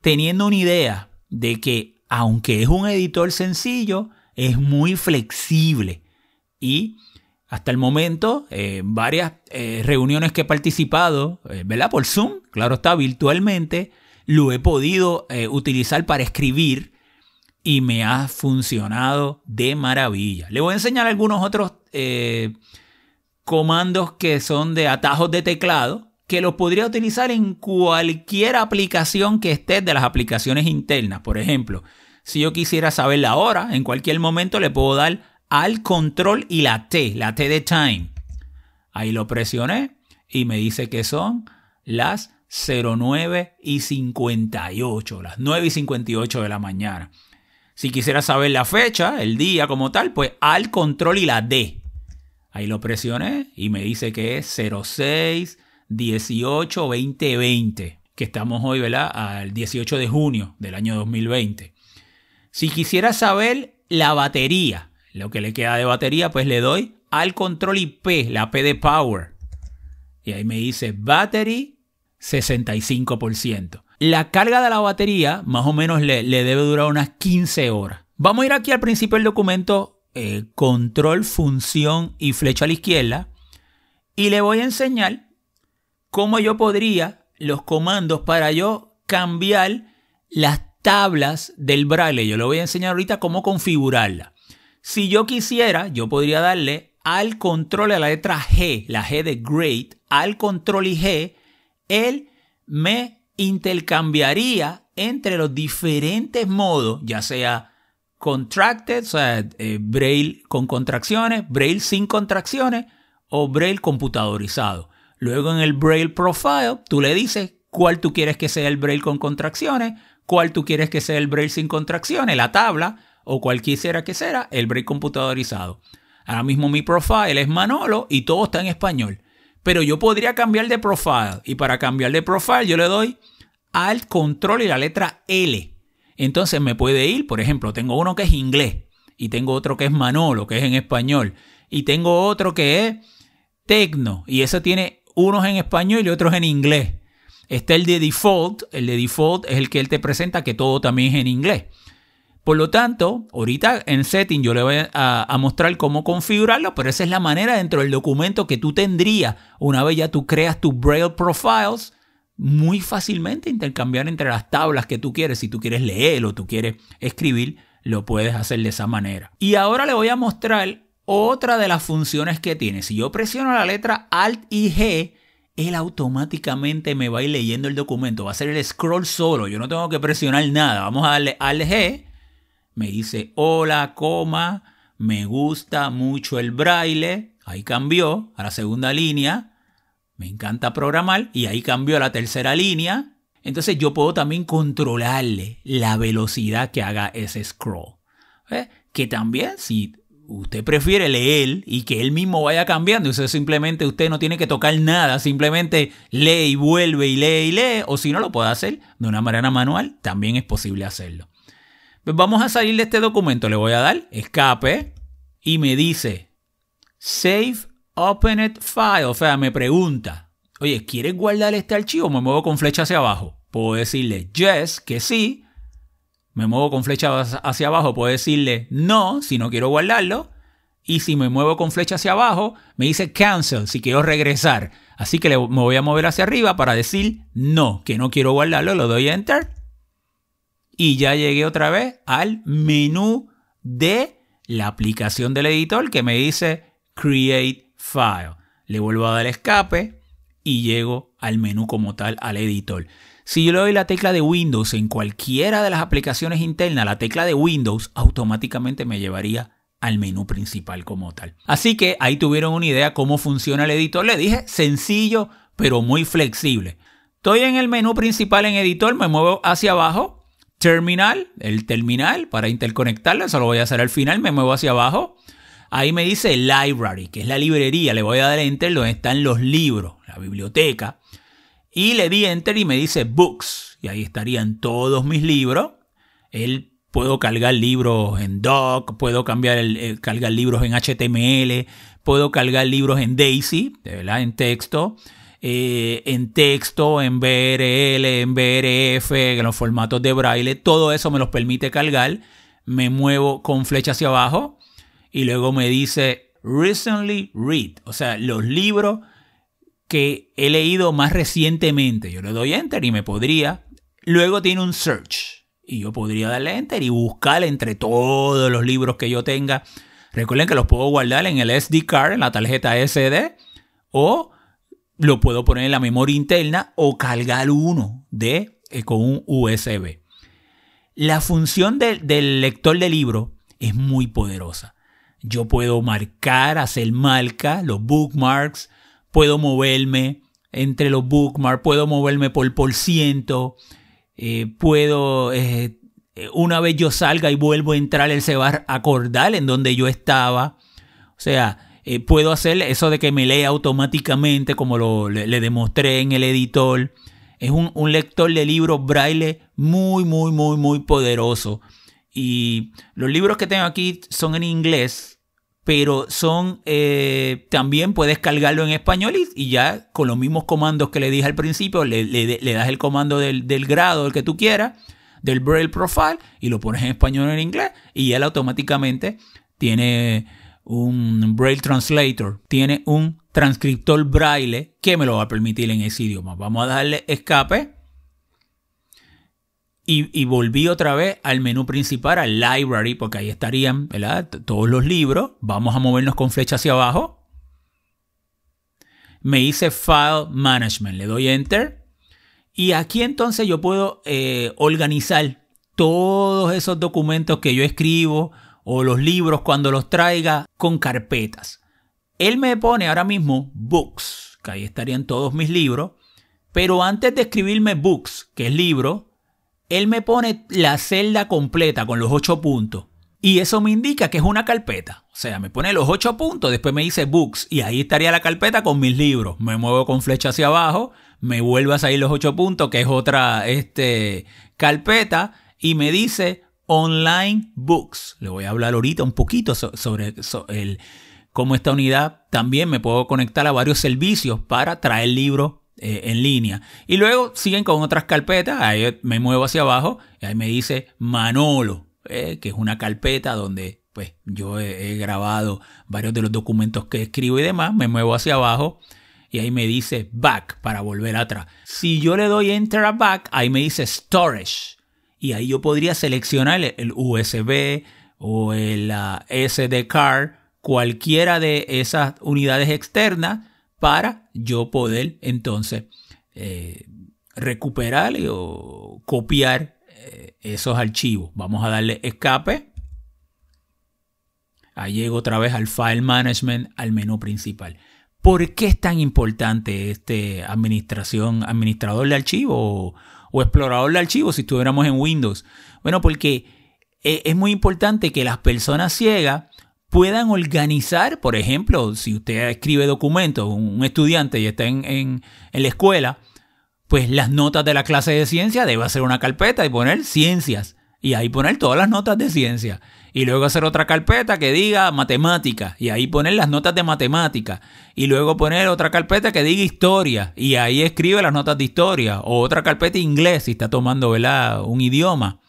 teniendo una idea de que aunque es un editor sencillo, es muy flexible y hasta el momento, en varias eh, reuniones que he participado, eh, ¿verdad? Por Zoom, claro está, virtualmente, lo he podido eh, utilizar para escribir y me ha funcionado de maravilla. Le voy a enseñar algunos otros comandos que son de atajos de teclado que los podría utilizar en cualquier aplicación que esté de las aplicaciones internas. Por ejemplo, si yo quisiera saber la hora, en cualquier momento le puedo dar al control y la T, la T de time. Ahí lo presioné y me dice que son las 09 y 58, las 9 y 58 de la mañana. Si quisiera saber la fecha, el día como tal, pues al control y la D. Ahí lo presioné y me dice que es 06 18 2020, que estamos hoy, ¿verdad? Al 18 de junio del año 2020. Si quisiera saber la batería, lo que le queda de batería, pues le doy al control IP, la P de Power. Y ahí me dice Battery 65%. La carga de la batería más o menos le, debe durar unas 15 horas. Vamos a ir aquí al principio del documento, eh, control, función y flecha a la izquierda. Y le voy a enseñar cómo yo podría los comandos para yo cambiar las tablas del braille. Yo le voy a enseñar ahorita cómo configurarla. Si yo quisiera, yo podría darle al control a la letra G, la G de Great, al control y G, él me intercambiaría entre los diferentes modos, ya sea contracted, o sea, eh, braille con contracciones, braille sin contracciones o braille computadorizado. Luego en el Braille Profile, tú le dices cuál tú quieres que sea el Braille con contracciones, cuál tú quieres que sea el Braille sin contracciones, la tabla, o cualquiera que sea el Braille computadorizado. Ahora mismo mi profile es Manolo y todo está en español. Pero yo podría cambiar de profile. Y para cambiar de profile yo le doy al control y la letra L. Entonces me puede ir, por ejemplo, tengo uno que es inglés. Y tengo otro que es Manolo, que es en español. Y tengo otro que es Tecno. Y ese tiene unos en español y otros en inglés. Está el de default, el de default es el que él te presenta que todo también es en inglés. Por lo tanto, ahorita en setting yo le voy a, mostrar cómo configurarlo, pero esa es la manera dentro del documento que tú tendrías una vez ya tú creas tus Braille Profiles, muy fácilmente intercambiar entre las tablas que tú quieres. Si tú quieres leer o tú quieres escribir, lo puedes hacer de esa manera. Y ahora le voy a mostrar otra de las funciones que tiene, si yo presiono la letra Alt y G, él automáticamente me va a ir leyendo el documento. Va a hacer el scroll solo. Yo no tengo que presionar nada. Vamos a darle Alt G. Me dice hola, coma. Me gusta mucho el braille. Ahí cambió a la segunda línea. Me encanta programar. Y ahí cambió a la tercera línea. Entonces yo puedo también controlarle la velocidad que haga ese scroll. Que también si usted prefiere leer y que él mismo vaya cambiando, eso simplemente usted no tiene que tocar nada, simplemente lee y vuelve y lee y lee, o si no lo puede hacer de una manera manual, también es posible hacerlo. Pues vamos a salir de este documento, le voy a dar escape y me dice Save Opened File, o sea, me pregunta, oye, ¿quieres guardar este archivo? Me muevo con flecha hacia abajo. Puedo decirle yes, que sí, me muevo con flecha hacia abajo, puedo decirle no si no quiero guardarlo. Y si me muevo con flecha hacia abajo, me dice cancel si quiero regresar. Así que me voy a mover hacia arriba para decir no, que no quiero guardarlo, lo doy a enter. Y ya llegué otra vez al menú de la aplicación del editor que me dice create file. Le vuelvo a dar escape y llego al menú como tal, al editor. Si yo le doy la tecla de Windows en cualquiera de las aplicaciones internas, la tecla de Windows automáticamente me llevaría al menú principal como tal. Así que ahí tuvieron una idea cómo funciona el editor. Le dije sencillo, pero muy flexible. Estoy en el menú principal en editor, me muevo hacia abajo. Terminal, el terminal para interconectarlo, eso lo voy a hacer al final, me muevo hacia abajo. Ahí me dice Library, que es la librería. Le voy a dar Enter donde están los libros, la biblioteca. Y le di Enter y me dice Books. Y ahí estarían todos mis libros. El puedo cargar libros en doc, puedo cambiar el, eh, cargar libros en HTML, puedo cargar libros en Daisy, ¿verdad? en texto, eh, en texto, en BRL, en BRF, en los formatos de braille, todo eso me los permite cargar. Me muevo con flecha hacia abajo y luego me dice recently read, o sea, los libros que he leído más recientemente. Yo le doy enter y me podría. Luego tiene un search y yo podría darle enter y buscar entre todos los libros que yo tenga. Recuerden que los puedo guardar en el SD card, en la tarjeta SD, o lo puedo poner en la memoria interna o cargar uno de, eh, con un USB. La función del lector de libro es muy poderosa. Yo puedo marcar, hacer marca, los bookmarks, puedo moverme entre los bookmarks, puedo moverme por por ciento, eh, puedo, eh, una vez yo salga y vuelvo a entrar, él se va a acordar en donde yo estaba. O sea, eh, puedo hacer eso de que me lea automáticamente, como lo, le, demostré en el editor. Es un, un, lector de libros braille muy, muy, muy, muy poderoso. Y los libros que tengo aquí son en inglés, pero son eh, también puedes cargarlo en español y, ya con los mismos comandos que le dije al principio, le, das el comando del, grado, el que tú quieras, del Braille Profile, y lo pones en español o en inglés, y él automáticamente tiene un Braille Translator, tiene un transcriptor Braille que me lo va a permitir en ese idioma. Vamos a darle escape y, volví otra vez al menú principal, al library, porque ahí estarían todos los libros. Vamos a movernos con flecha hacia abajo. Me hice File Management, le doy Enter. Y aquí entonces yo puedo eh, organizar todos esos documentos que yo escribo o los libros cuando los traiga con carpetas. Él me pone ahora mismo Books, que ahí estarían todos mis libros. Pero antes de escribirme Books, que es libro, él me pone la celda completa con los ocho puntos. Y eso me indica que es una carpeta. O sea, me pone los ocho puntos, después me dice books y ahí estaría la carpeta con mis libros. Me muevo con flecha hacia abajo, me vuelve a salir los ocho puntos, que es otra este, carpeta, y me dice online books. Le voy a hablar ahorita un poquito sobre, el, cómo esta unidad también me puedo conectar a varios servicios para traer libros eh, en línea. Y luego siguen con otras carpetas, ahí me muevo hacia abajo y ahí me dice Manolo, eh, que es una carpeta donde pues yo he, grabado varios de los documentos que escribo y demás, me muevo hacia abajo y ahí me dice back para volver atrás. Si yo le doy enter a back, ahí me dice storage y ahí yo podría seleccionar el USB o el SD card, cualquiera de esas unidades externas para yo poder entonces eh, recuperar o copiar eh, esos archivos. Vamos a darle escape. Ahí llego otra vez al File Management, al menú principal. ¿Por qué es tan importante este administración, administrador de archivos o, o explorador de archivos si estuviéramos en Windows? Bueno, porque eh, es muy importante que las personas ciegas puedan organizar, por ejemplo, si usted escribe documentos, un estudiante y está en, la escuela, pues las notas de la clase de ciencia debe hacer una carpeta y poner ciencias. Y ahí poner todas las notas de ciencia. Y luego hacer otra carpeta que diga matemática. Y ahí poner las notas de matemática. Y luego poner otra carpeta que diga historia. Y ahí escribe las notas de historia. O otra carpeta inglés si está tomando un idioma.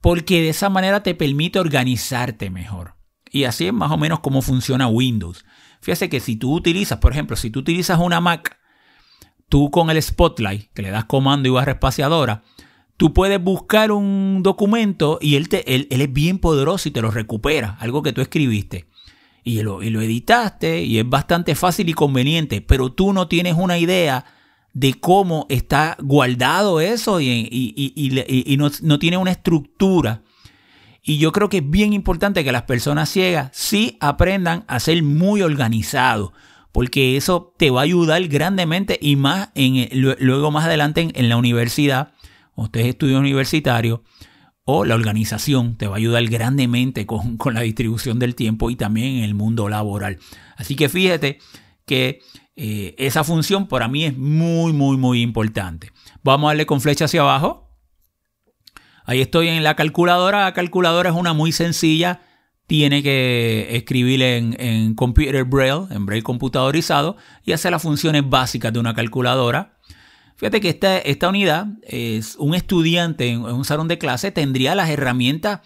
Porque de esa manera te permite organizarte mejor. Y así es más o menos cómo funciona Windows. Fíjate que si tú utilizas, por ejemplo, si tú utilizas una Mac, tú con el Spotlight, que le das comando y barra espaciadora, tú puedes buscar un documento y él, te, él, es bien poderoso y te lo recupera, algo que tú escribiste. Y lo, y lo editaste y es bastante fácil y conveniente, pero tú no tienes una idea de cómo está guardado eso y, no, no, tiene una estructura. Y yo creo que es bien importante que las personas ciegas sí aprendan a ser muy organizados, porque eso te va a ayudar grandemente y más en, luego más adelante en, la universidad, usted es estudio universitario, o la organización te va a ayudar grandemente con, con, la distribución del tiempo y también en el mundo laboral. Así que fíjate que eh, esa función para mí es muy, muy, muy importante. Vamos a darle con flecha hacia abajo. Ahí estoy en la calculadora. La calculadora es una muy sencilla. Tiene que escribir en, en Computer Braille, en Braille computadorizado, y hacer las funciones básicas de una calculadora. Fíjate que esta, esta unidad es un estudiante en un salón de clase tendría las herramientas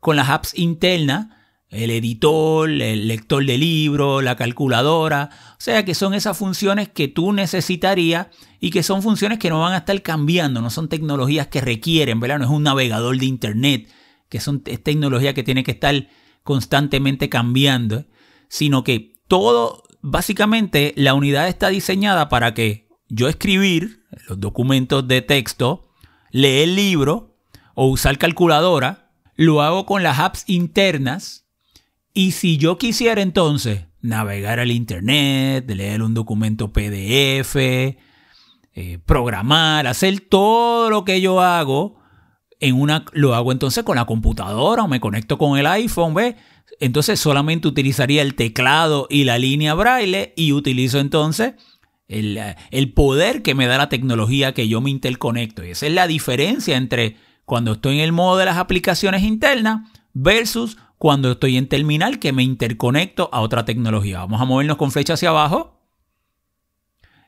con las apps internas el editor, el lector de libros, la calculadora. O sea que son esas funciones que tú necesitarías y que son funciones que no van a estar cambiando, no son tecnologías que requieren, ¿verdad? No es un navegador de internet, que son, es tecnología que tiene que estar constantemente cambiando, sino que todo, básicamente, la unidad está diseñada para que yo escribir los documentos de texto, leer el libro o usar calculadora, lo hago con las apps internas y si yo quisiera entonces navegar al Internet, leer un documento PDF, eh, programar, hacer todo lo que yo hago, en una, lo hago entonces con la computadora o me conecto con el iPhone, ¿ves? Entonces solamente utilizaría el teclado y la línea braille y utilizo entonces el, el, poder que me da la tecnología que yo me interconecto. Y esa es la diferencia entre cuando estoy en el modo de las aplicaciones internas versus cuando estoy en terminal que me interconecto a otra tecnología. Vamos a movernos con flecha hacia abajo.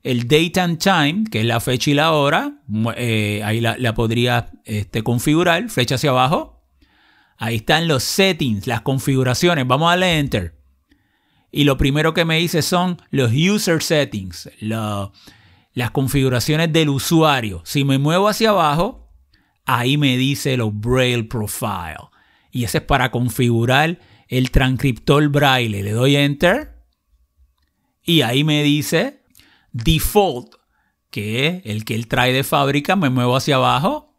El date and time, que es la fecha y la hora, eh, ahí la, podría este, configurar, flecha hacia abajo. Ahí están los settings, las configuraciones. Vamos a darle enter. Y lo primero que me dice son los user settings, las configuraciones del usuario. Si me muevo hacia abajo, ahí me dice los Braille Profile y ese es para configurar el transcriptor braille. Le doy enter y ahí me dice default, que es el que él trae de fábrica. Me muevo hacia abajo.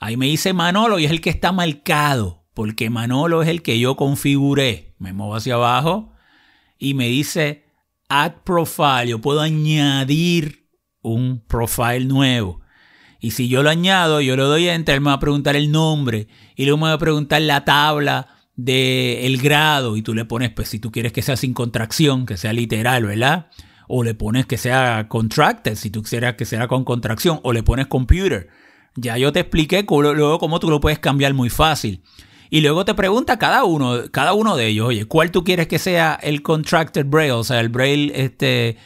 Ahí me dice Manolo y es el que está marcado, porque Manolo es el que yo configuré. Me muevo hacia abajo y me dice add profile. Yo puedo añadir un profile nuevo. Y si yo lo añado, yo le doy enter, él me va a preguntar el nombre y luego me va a preguntar la tabla del grado y tú le pones, pues si tú quieres que sea sin contracción, que sea literal, ¿verdad? O le pones que sea contracted, si tú quisieras que sea con contracción, o le pones computer. Ya yo te expliqué luego cómo tú lo puedes cambiar muy fácil. Y luego te pregunta cada uno, cada uno de ellos, oye, ¿cuál tú quieres que sea el contracted braille? O sea, el braille este,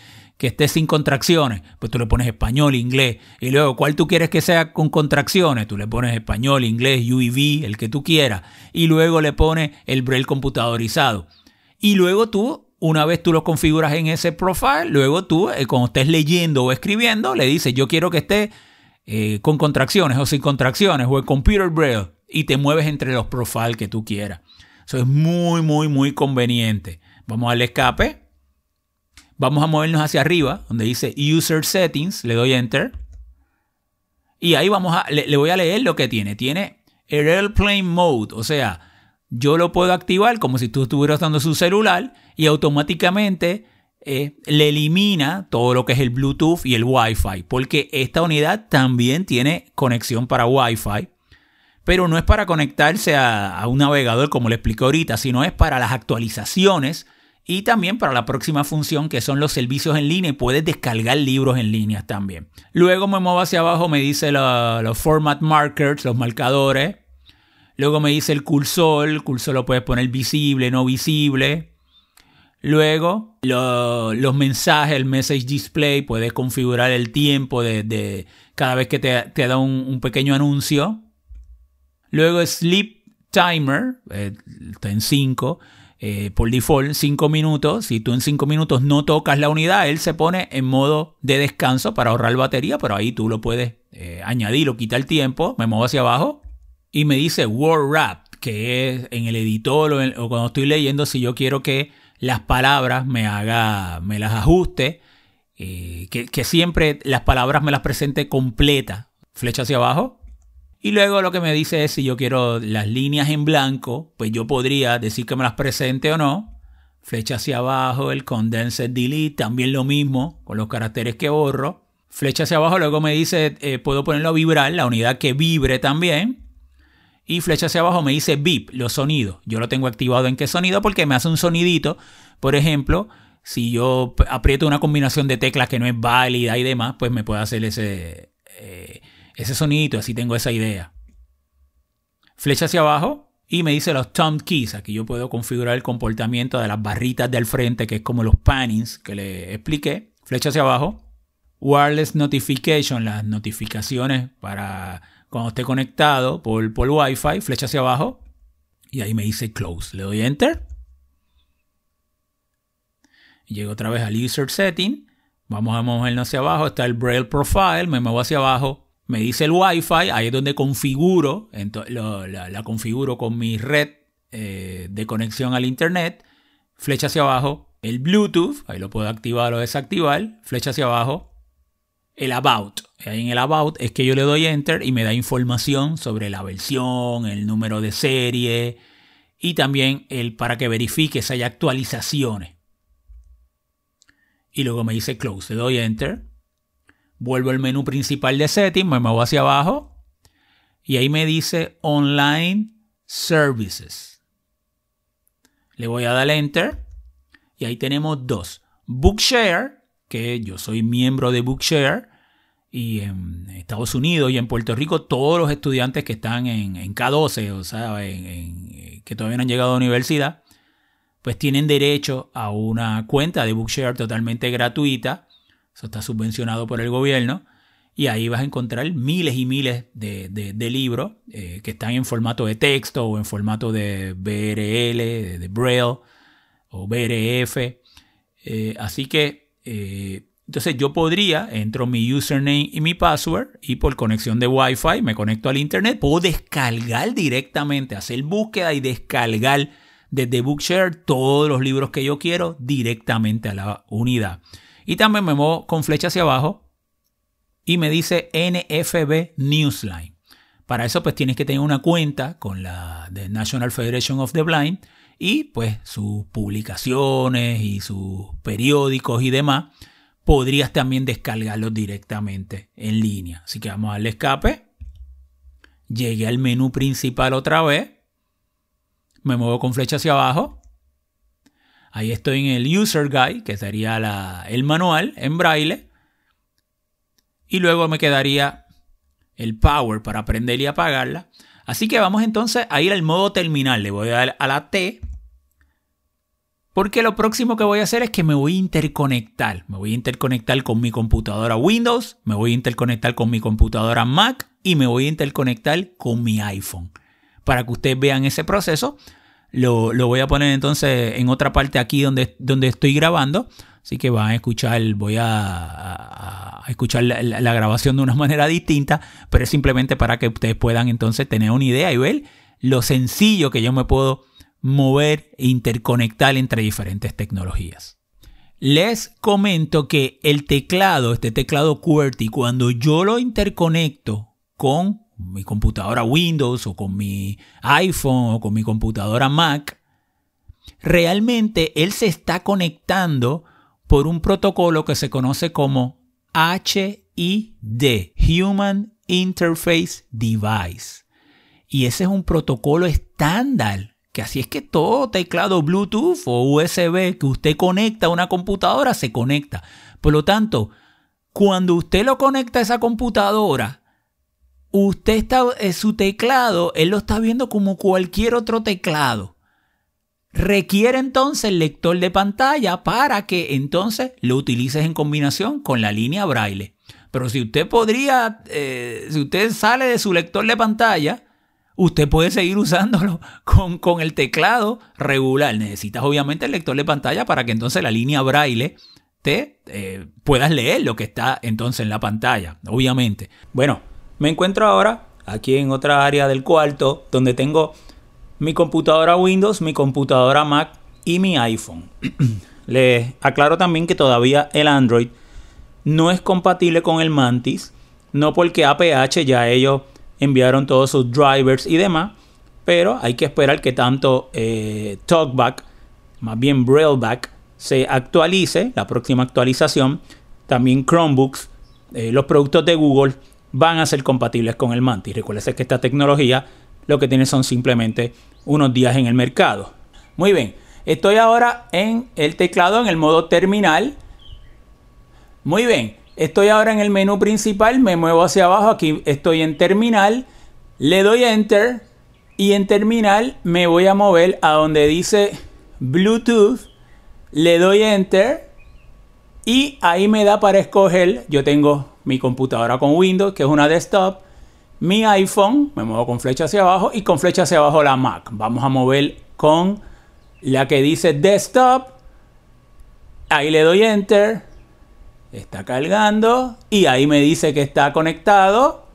que esté sin contracciones, pues tú le pones español, inglés. Y luego, ¿cuál tú quieres que sea con contracciones? Tú le pones español, inglés, UEV, el que tú quieras. Y luego le pones el braille computadorizado. Y luego tú, una vez tú lo configuras en ese profile, luego tú, eh, cuando estés leyendo o escribiendo, le dices, yo quiero que esté eh, con contracciones o sin contracciones o en computer braille. Y te mueves entre los profiles que tú quieras. Eso es muy, muy, muy conveniente. Vamos al escape. Vamos a movernos hacia arriba, donde dice User Settings, le doy Enter. Y ahí vamos a, le, voy a leer lo que tiene. Tiene el Airplane Mode, o sea, yo lo puedo activar como si tú estuvieras dando su celular y automáticamente eh, le elimina todo lo que es el Bluetooth y el Wi-Fi, porque esta unidad también tiene conexión para Wi-Fi, pero no es para conectarse a, a un navegador como le expliqué ahorita, sino es para las actualizaciones y también para la próxima función que son los servicios en línea puedes descargar libros en línea también. Luego me muevo hacia abajo, me dice los format markers, los marcadores. Luego me dice el cursor, el cursor lo puedes poner visible, no visible. Luego los mensajes, el message display, puedes configurar el tiempo de, cada vez que te, da un, pequeño anuncio. Luego sleep timer, eh, está en 5 eh, por default 5 minutos. Si tú en 5 minutos no tocas la unidad, él se pone en modo de descanso para ahorrar batería, pero ahí tú lo puedes eh, añadir o quitar tiempo. Me muevo hacia abajo y me dice Word Wrap, que es en el editor o, cuando estoy leyendo, si yo quiero que las palabras me haga, me las ajuste eh, que, que siempre las palabras me las presente completa. Flecha hacia abajo. Y luego lo que me dice es si yo quiero las líneas en blanco, pues yo podría decir que me las presente o no. Flecha hacia abajo, el condensed delete, también lo mismo con los caracteres que borro. Flecha hacia abajo, luego me dice, eh, puedo ponerlo a vibrar, la unidad que vibre también. Y flecha hacia abajo me dice beep, los sonidos. Yo lo tengo activado en qué sonido porque me hace un sonidito. Por ejemplo, si yo aprieto una combinación de teclas que no es válida y demás, pues me puede hacer ese, eh, ese sonidito, así tengo esa idea. Flecha hacia abajo y me dice los thumb keys. Aquí yo puedo configurar el comportamiento de las barritas del frente, que es como los pannings que le expliqué. Flecha hacia abajo. Wireless notification, las notificaciones para cuando esté conectado por, por Wi-Fi. Flecha hacia abajo. Y ahí me dice close. Le doy enter. Llego otra vez al user setting. Vamos a movernos hacia abajo. Está el Braille Profile. Me muevo hacia abajo. Me dice el Wi-Fi. Ahí es donde configuro. la, configuro con mi red eh, de conexión al Internet. Flecha hacia abajo. El Bluetooth. Ahí lo puedo activar o desactivar. Flecha hacia abajo. El About. Ahí en el About es que yo le doy Enter y me da información sobre la versión, el número de serie y también el para que verifique si hay actualizaciones y luego me dice close. Le doy enter. Vuelvo al menú principal de setting, me muevo hacia abajo y ahí me dice online services. Le voy a dar enter y ahí tenemos dos. Bookshare, que yo soy miembro de Bookshare y en Estados Unidos y en Puerto Rico todos los estudiantes que están en, K12, o sea, que todavía no han llegado a la universidad, pues tienen derecho a una cuenta de Bookshare totalmente gratuita. Eso está subvencionado por el gobierno. Y ahí vas a encontrar miles y miles de, libros eh, que están en formato de texto o en formato de BRL, de, Braille o BRF. Eh, así que, eh, entonces yo podría, entro mi username y mi password y por conexión de Wi-Fi me conecto al Internet, puedo descargar directamente, hacer búsqueda y descargar desde Bookshare todos los libros que yo quiero directamente a la unidad. Y también me muevo con flecha hacia abajo y me dice NFB Newsline. Para eso pues tienes que tener una cuenta con la de National Federation of the Blind y pues sus publicaciones y sus periódicos y demás. Podrías también descargarlos directamente en línea. Así que vamos a darle escape. Llegué al menú principal otra vez me muevo con flecha hacia abajo. Ahí estoy en el User Guide, que sería el manual en braille. Y luego me quedaría el Power para prender y apagarla. Así que vamos entonces a ir al modo terminal. Le voy a dar a la T. Porque lo próximo que voy a hacer es que me voy a interconectar. Me voy a interconectar con mi computadora Windows, me voy a interconectar con mi computadora Mac y me voy a interconectar con mi iPhone para que ustedes vean ese proceso. Lo, voy a poner entonces en otra parte aquí donde, donde estoy grabando. Así que van a escuchar, voy a, escuchar la, grabación de una manera distinta, pero es simplemente para que ustedes puedan entonces tener una idea y ver lo sencillo que yo me puedo mover e interconectar entre diferentes tecnologías. Les comento que el teclado, este teclado QWERTY, cuando yo lo interconecto con mi computadora Windows o con mi iPhone o con mi computadora Mac, realmente él se está conectando por un protocolo que se conoce como HID, Human Interface Device. Y ese es un protocolo estándar, que así es que todo teclado Bluetooth o USB que usted conecta a una computadora se conecta. Por lo tanto, cuando usted lo conecta a esa computadora, usted está, eh, su teclado, él lo está viendo como cualquier otro teclado. Requiere entonces lector de pantalla para que entonces lo utilices en combinación con la línea braille. Pero si usted podría, eh, si usted sale de su lector de pantalla, usted puede seguir usándolo con, con el teclado regular. Necesitas obviamente el lector de pantalla para que entonces la línea braille te eh, puedas leer lo que está entonces en la pantalla, obviamente. Bueno, me encuentro ahora aquí en otra área del cuarto donde tengo mi computadora Windows, mi computadora Mac y mi iPhone. Les aclaro también que todavía el Android no es compatible con el Mantis, no porque APH ya ellos enviaron todos sus drivers y demás, pero hay que esperar que tanto eh, TalkBack, más bien Brailleback, se actualice, la próxima actualización, también Chromebooks, eh, los productos de Google van a ser compatibles con el Mantis. Recuerden que esta tecnología lo que tiene son simplemente unos días en el mercado. Muy bien, estoy ahora en el teclado en el modo terminal. Muy bien, estoy ahora en el menú principal, me muevo hacia abajo, aquí estoy en terminal, le doy enter y en terminal me voy a mover a donde dice Bluetooth, le doy enter y ahí me da para escoger, yo tengo mi computadora con Windows, que es una desktop, mi iPhone, me muevo con flecha hacia abajo y con flecha hacia abajo la Mac. Vamos a mover con la que dice desktop. Ahí le doy enter. Está cargando y ahí me dice que está conectado.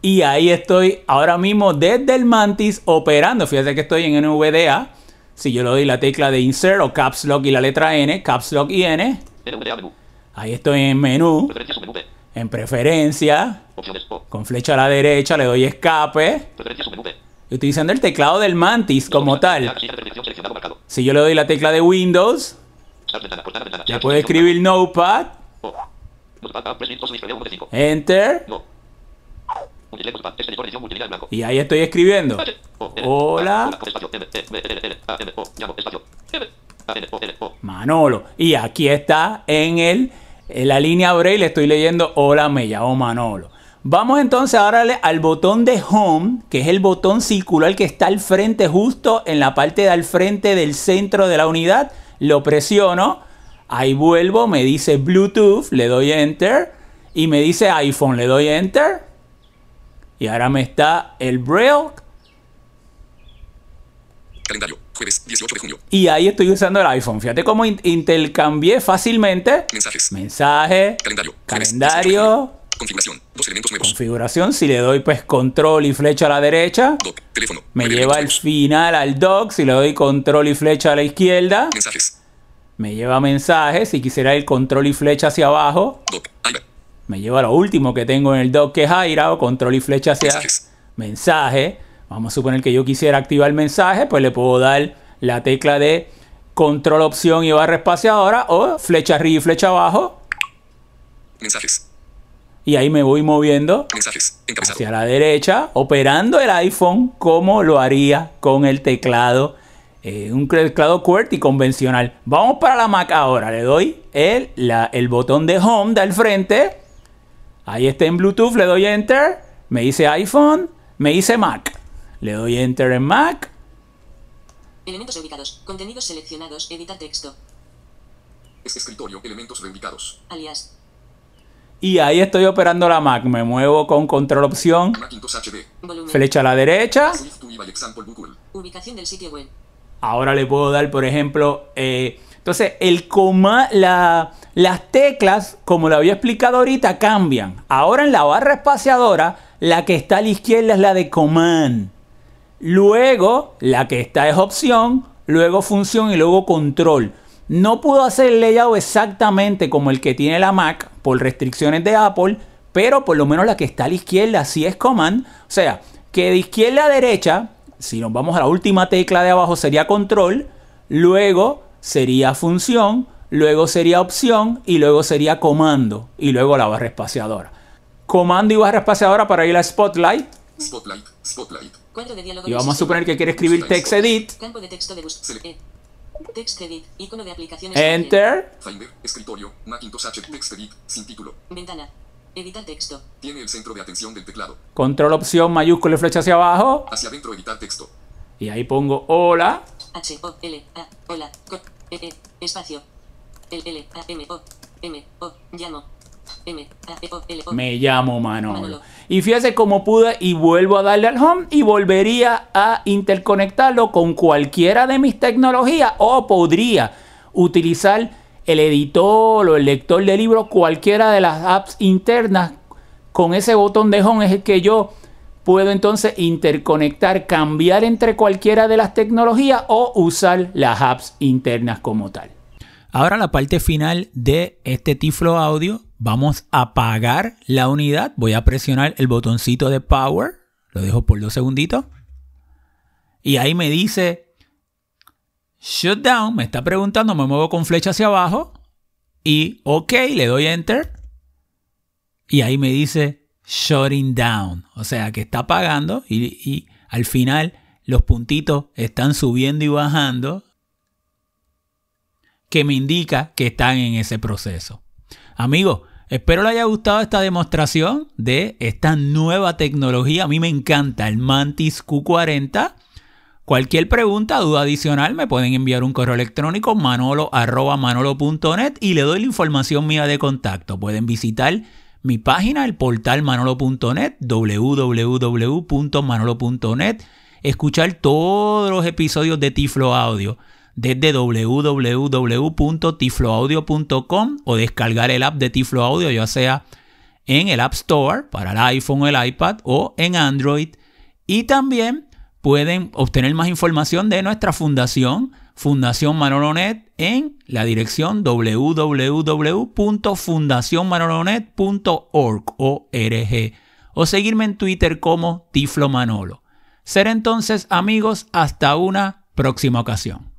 Y ahí estoy ahora mismo desde el Mantis operando. Fíjate que estoy en NVDA. Si yo le doy la tecla de insert o caps lock y la letra N, caps lock y N. Ahí estoy en menú. En preferencia. Con flecha a la derecha le doy escape. Utilizando el teclado del Mantis como tal. Si yo le doy la tecla de Windows, ya puedo escribir Notepad. Enter. Y ahí estoy escribiendo. Hola. Manolo. Y aquí está en el en la línea Braille estoy leyendo Hola, me llamo Manolo. Vamos entonces ahora al botón de Home, que es el botón circular que está al frente, justo en la parte de al frente del centro de la unidad. Lo presiono, ahí vuelvo, me dice Bluetooth, le doy Enter. Y me dice iPhone, le doy Enter. Y ahora me está el Braille. Calendario, jueves 18 de junio. Y ahí estoy usando el iPhone. Fíjate cómo in- intercambié fácilmente. Mensajes. Mensaje, Calendario. jueves 18 de calendario. Configuración. Dos elementos nuevos. configuración. Si le doy pues control y flecha a la derecha, Doc. Teléfono. me lleva al final al dock. Si le doy control y flecha a la izquierda. Mensajes. me lleva a mensajes. Si quisiera ir control y flecha hacia abajo, Doc. Me lleva a lo último que tengo en el dock que es Aira o control y flecha hacia Mensajes. mensaje. Vamos a suponer que yo quisiera activar mensaje, pues le puedo dar la tecla de control opción y barra espaciadora o flecha arriba y flecha abajo Mensajes. y ahí me voy moviendo Mensajes. Hacia la derecha, operando el iPhone como lo haría con el teclado, eh, un teclado QWERTY convencional. Vamos para la Mac ahora, le doy el, la- el botón de Home del frente, ahí está en Bluetooth, le doy Enter, me dice iPhone, me dice Mac, le doy Enter en Mac, Elementos reubicados. Contenidos seleccionados. Editar texto. Es escritorio. Elementos reubicados. Alias. y ahí estoy operando la Mac, me muevo con control opción, HD. Flecha a la derecha. Ubicación del sitio web. Ahora le puedo dar, por ejemplo, eh, entonces el coma, la- las teclas, como lo había explicado ahorita, cambian. Ahora en la barra espaciadora, la que está a la izquierda es la de command. Luego, la que está es opción, luego función y luego control. No puedo hacer el layout exactamente como el que tiene la Mac por restricciones de Apple, pero por lo menos la que está a la izquierda sí es command. O sea, que de izquierda a derecha, si nos vamos a la última tecla de abajo sería control, luego sería función, luego sería opción y luego sería comando y luego la barra espaciadora. Comando y barra espaciadora para ir a Spotlight Spotlight. Spotlight. Cuadro de diálogo. y vamos a suponer que quiere escribir text edit. Campo de texto de. E. Text edit. Icono de aplicaciones. Enter. Finder. Escritorio. Macintosh HD. Text edit. Sin título. Ventana. Editar texto. Tiene el centro de atención del teclado. Control opción mayúscula y flecha hacia abajo. Hacia adentro editar texto. Y ahí pongo hola. H O L A. Hola. E E. Espacio. L L A M O. M O. Llamo. Me llamo. Manolo. Y fíjese cómo pude y vuelvo a darle al home y volvería a interconectarlo con cualquiera de mis tecnologías o podría utilizar el editor o el lector de libros, cualquiera de las apps internas. Con ese botón de home es el que yo puedo entonces interconectar, cambiar entre cualquiera de las tecnologías o usar las apps internas como tal. Ahora la parte final de este Tiflo Audio, vamos a apagar la unidad. Voy a presionar el botoncito de Power, lo dejo por dos segunditos. Y ahí me dice Shutdown, me está preguntando, me muevo con flecha hacia abajo y OK, le doy Enter. Y ahí me dice Shutting Down, o sea que está apagando y, y al final los puntitos están subiendo y bajando que me indica que están en ese proceso. Amigos, espero les haya gustado esta demostración de esta nueva tecnología. A mí me encanta el Mantis Q40. Cualquier pregunta, duda adicional, me pueden enviar un correo electrónico manolo.manolo.net y le doy la información mía de contacto. Pueden visitar mi página, el portal manolo.net, www.manolo.net, escuchar todos los episodios de Tiflo Audio desde www.tifloaudio.com o descargar el app de Tiflo Audio, ya sea en el App Store para el iPhone o el iPad o en Android. Y también pueden obtener más información de nuestra fundación, Fundación Manolonet, en la dirección www.fundacionmanolonet.org o seguirme en Twitter como Tiflo Manolo. Ser entonces amigos hasta una próxima ocasión.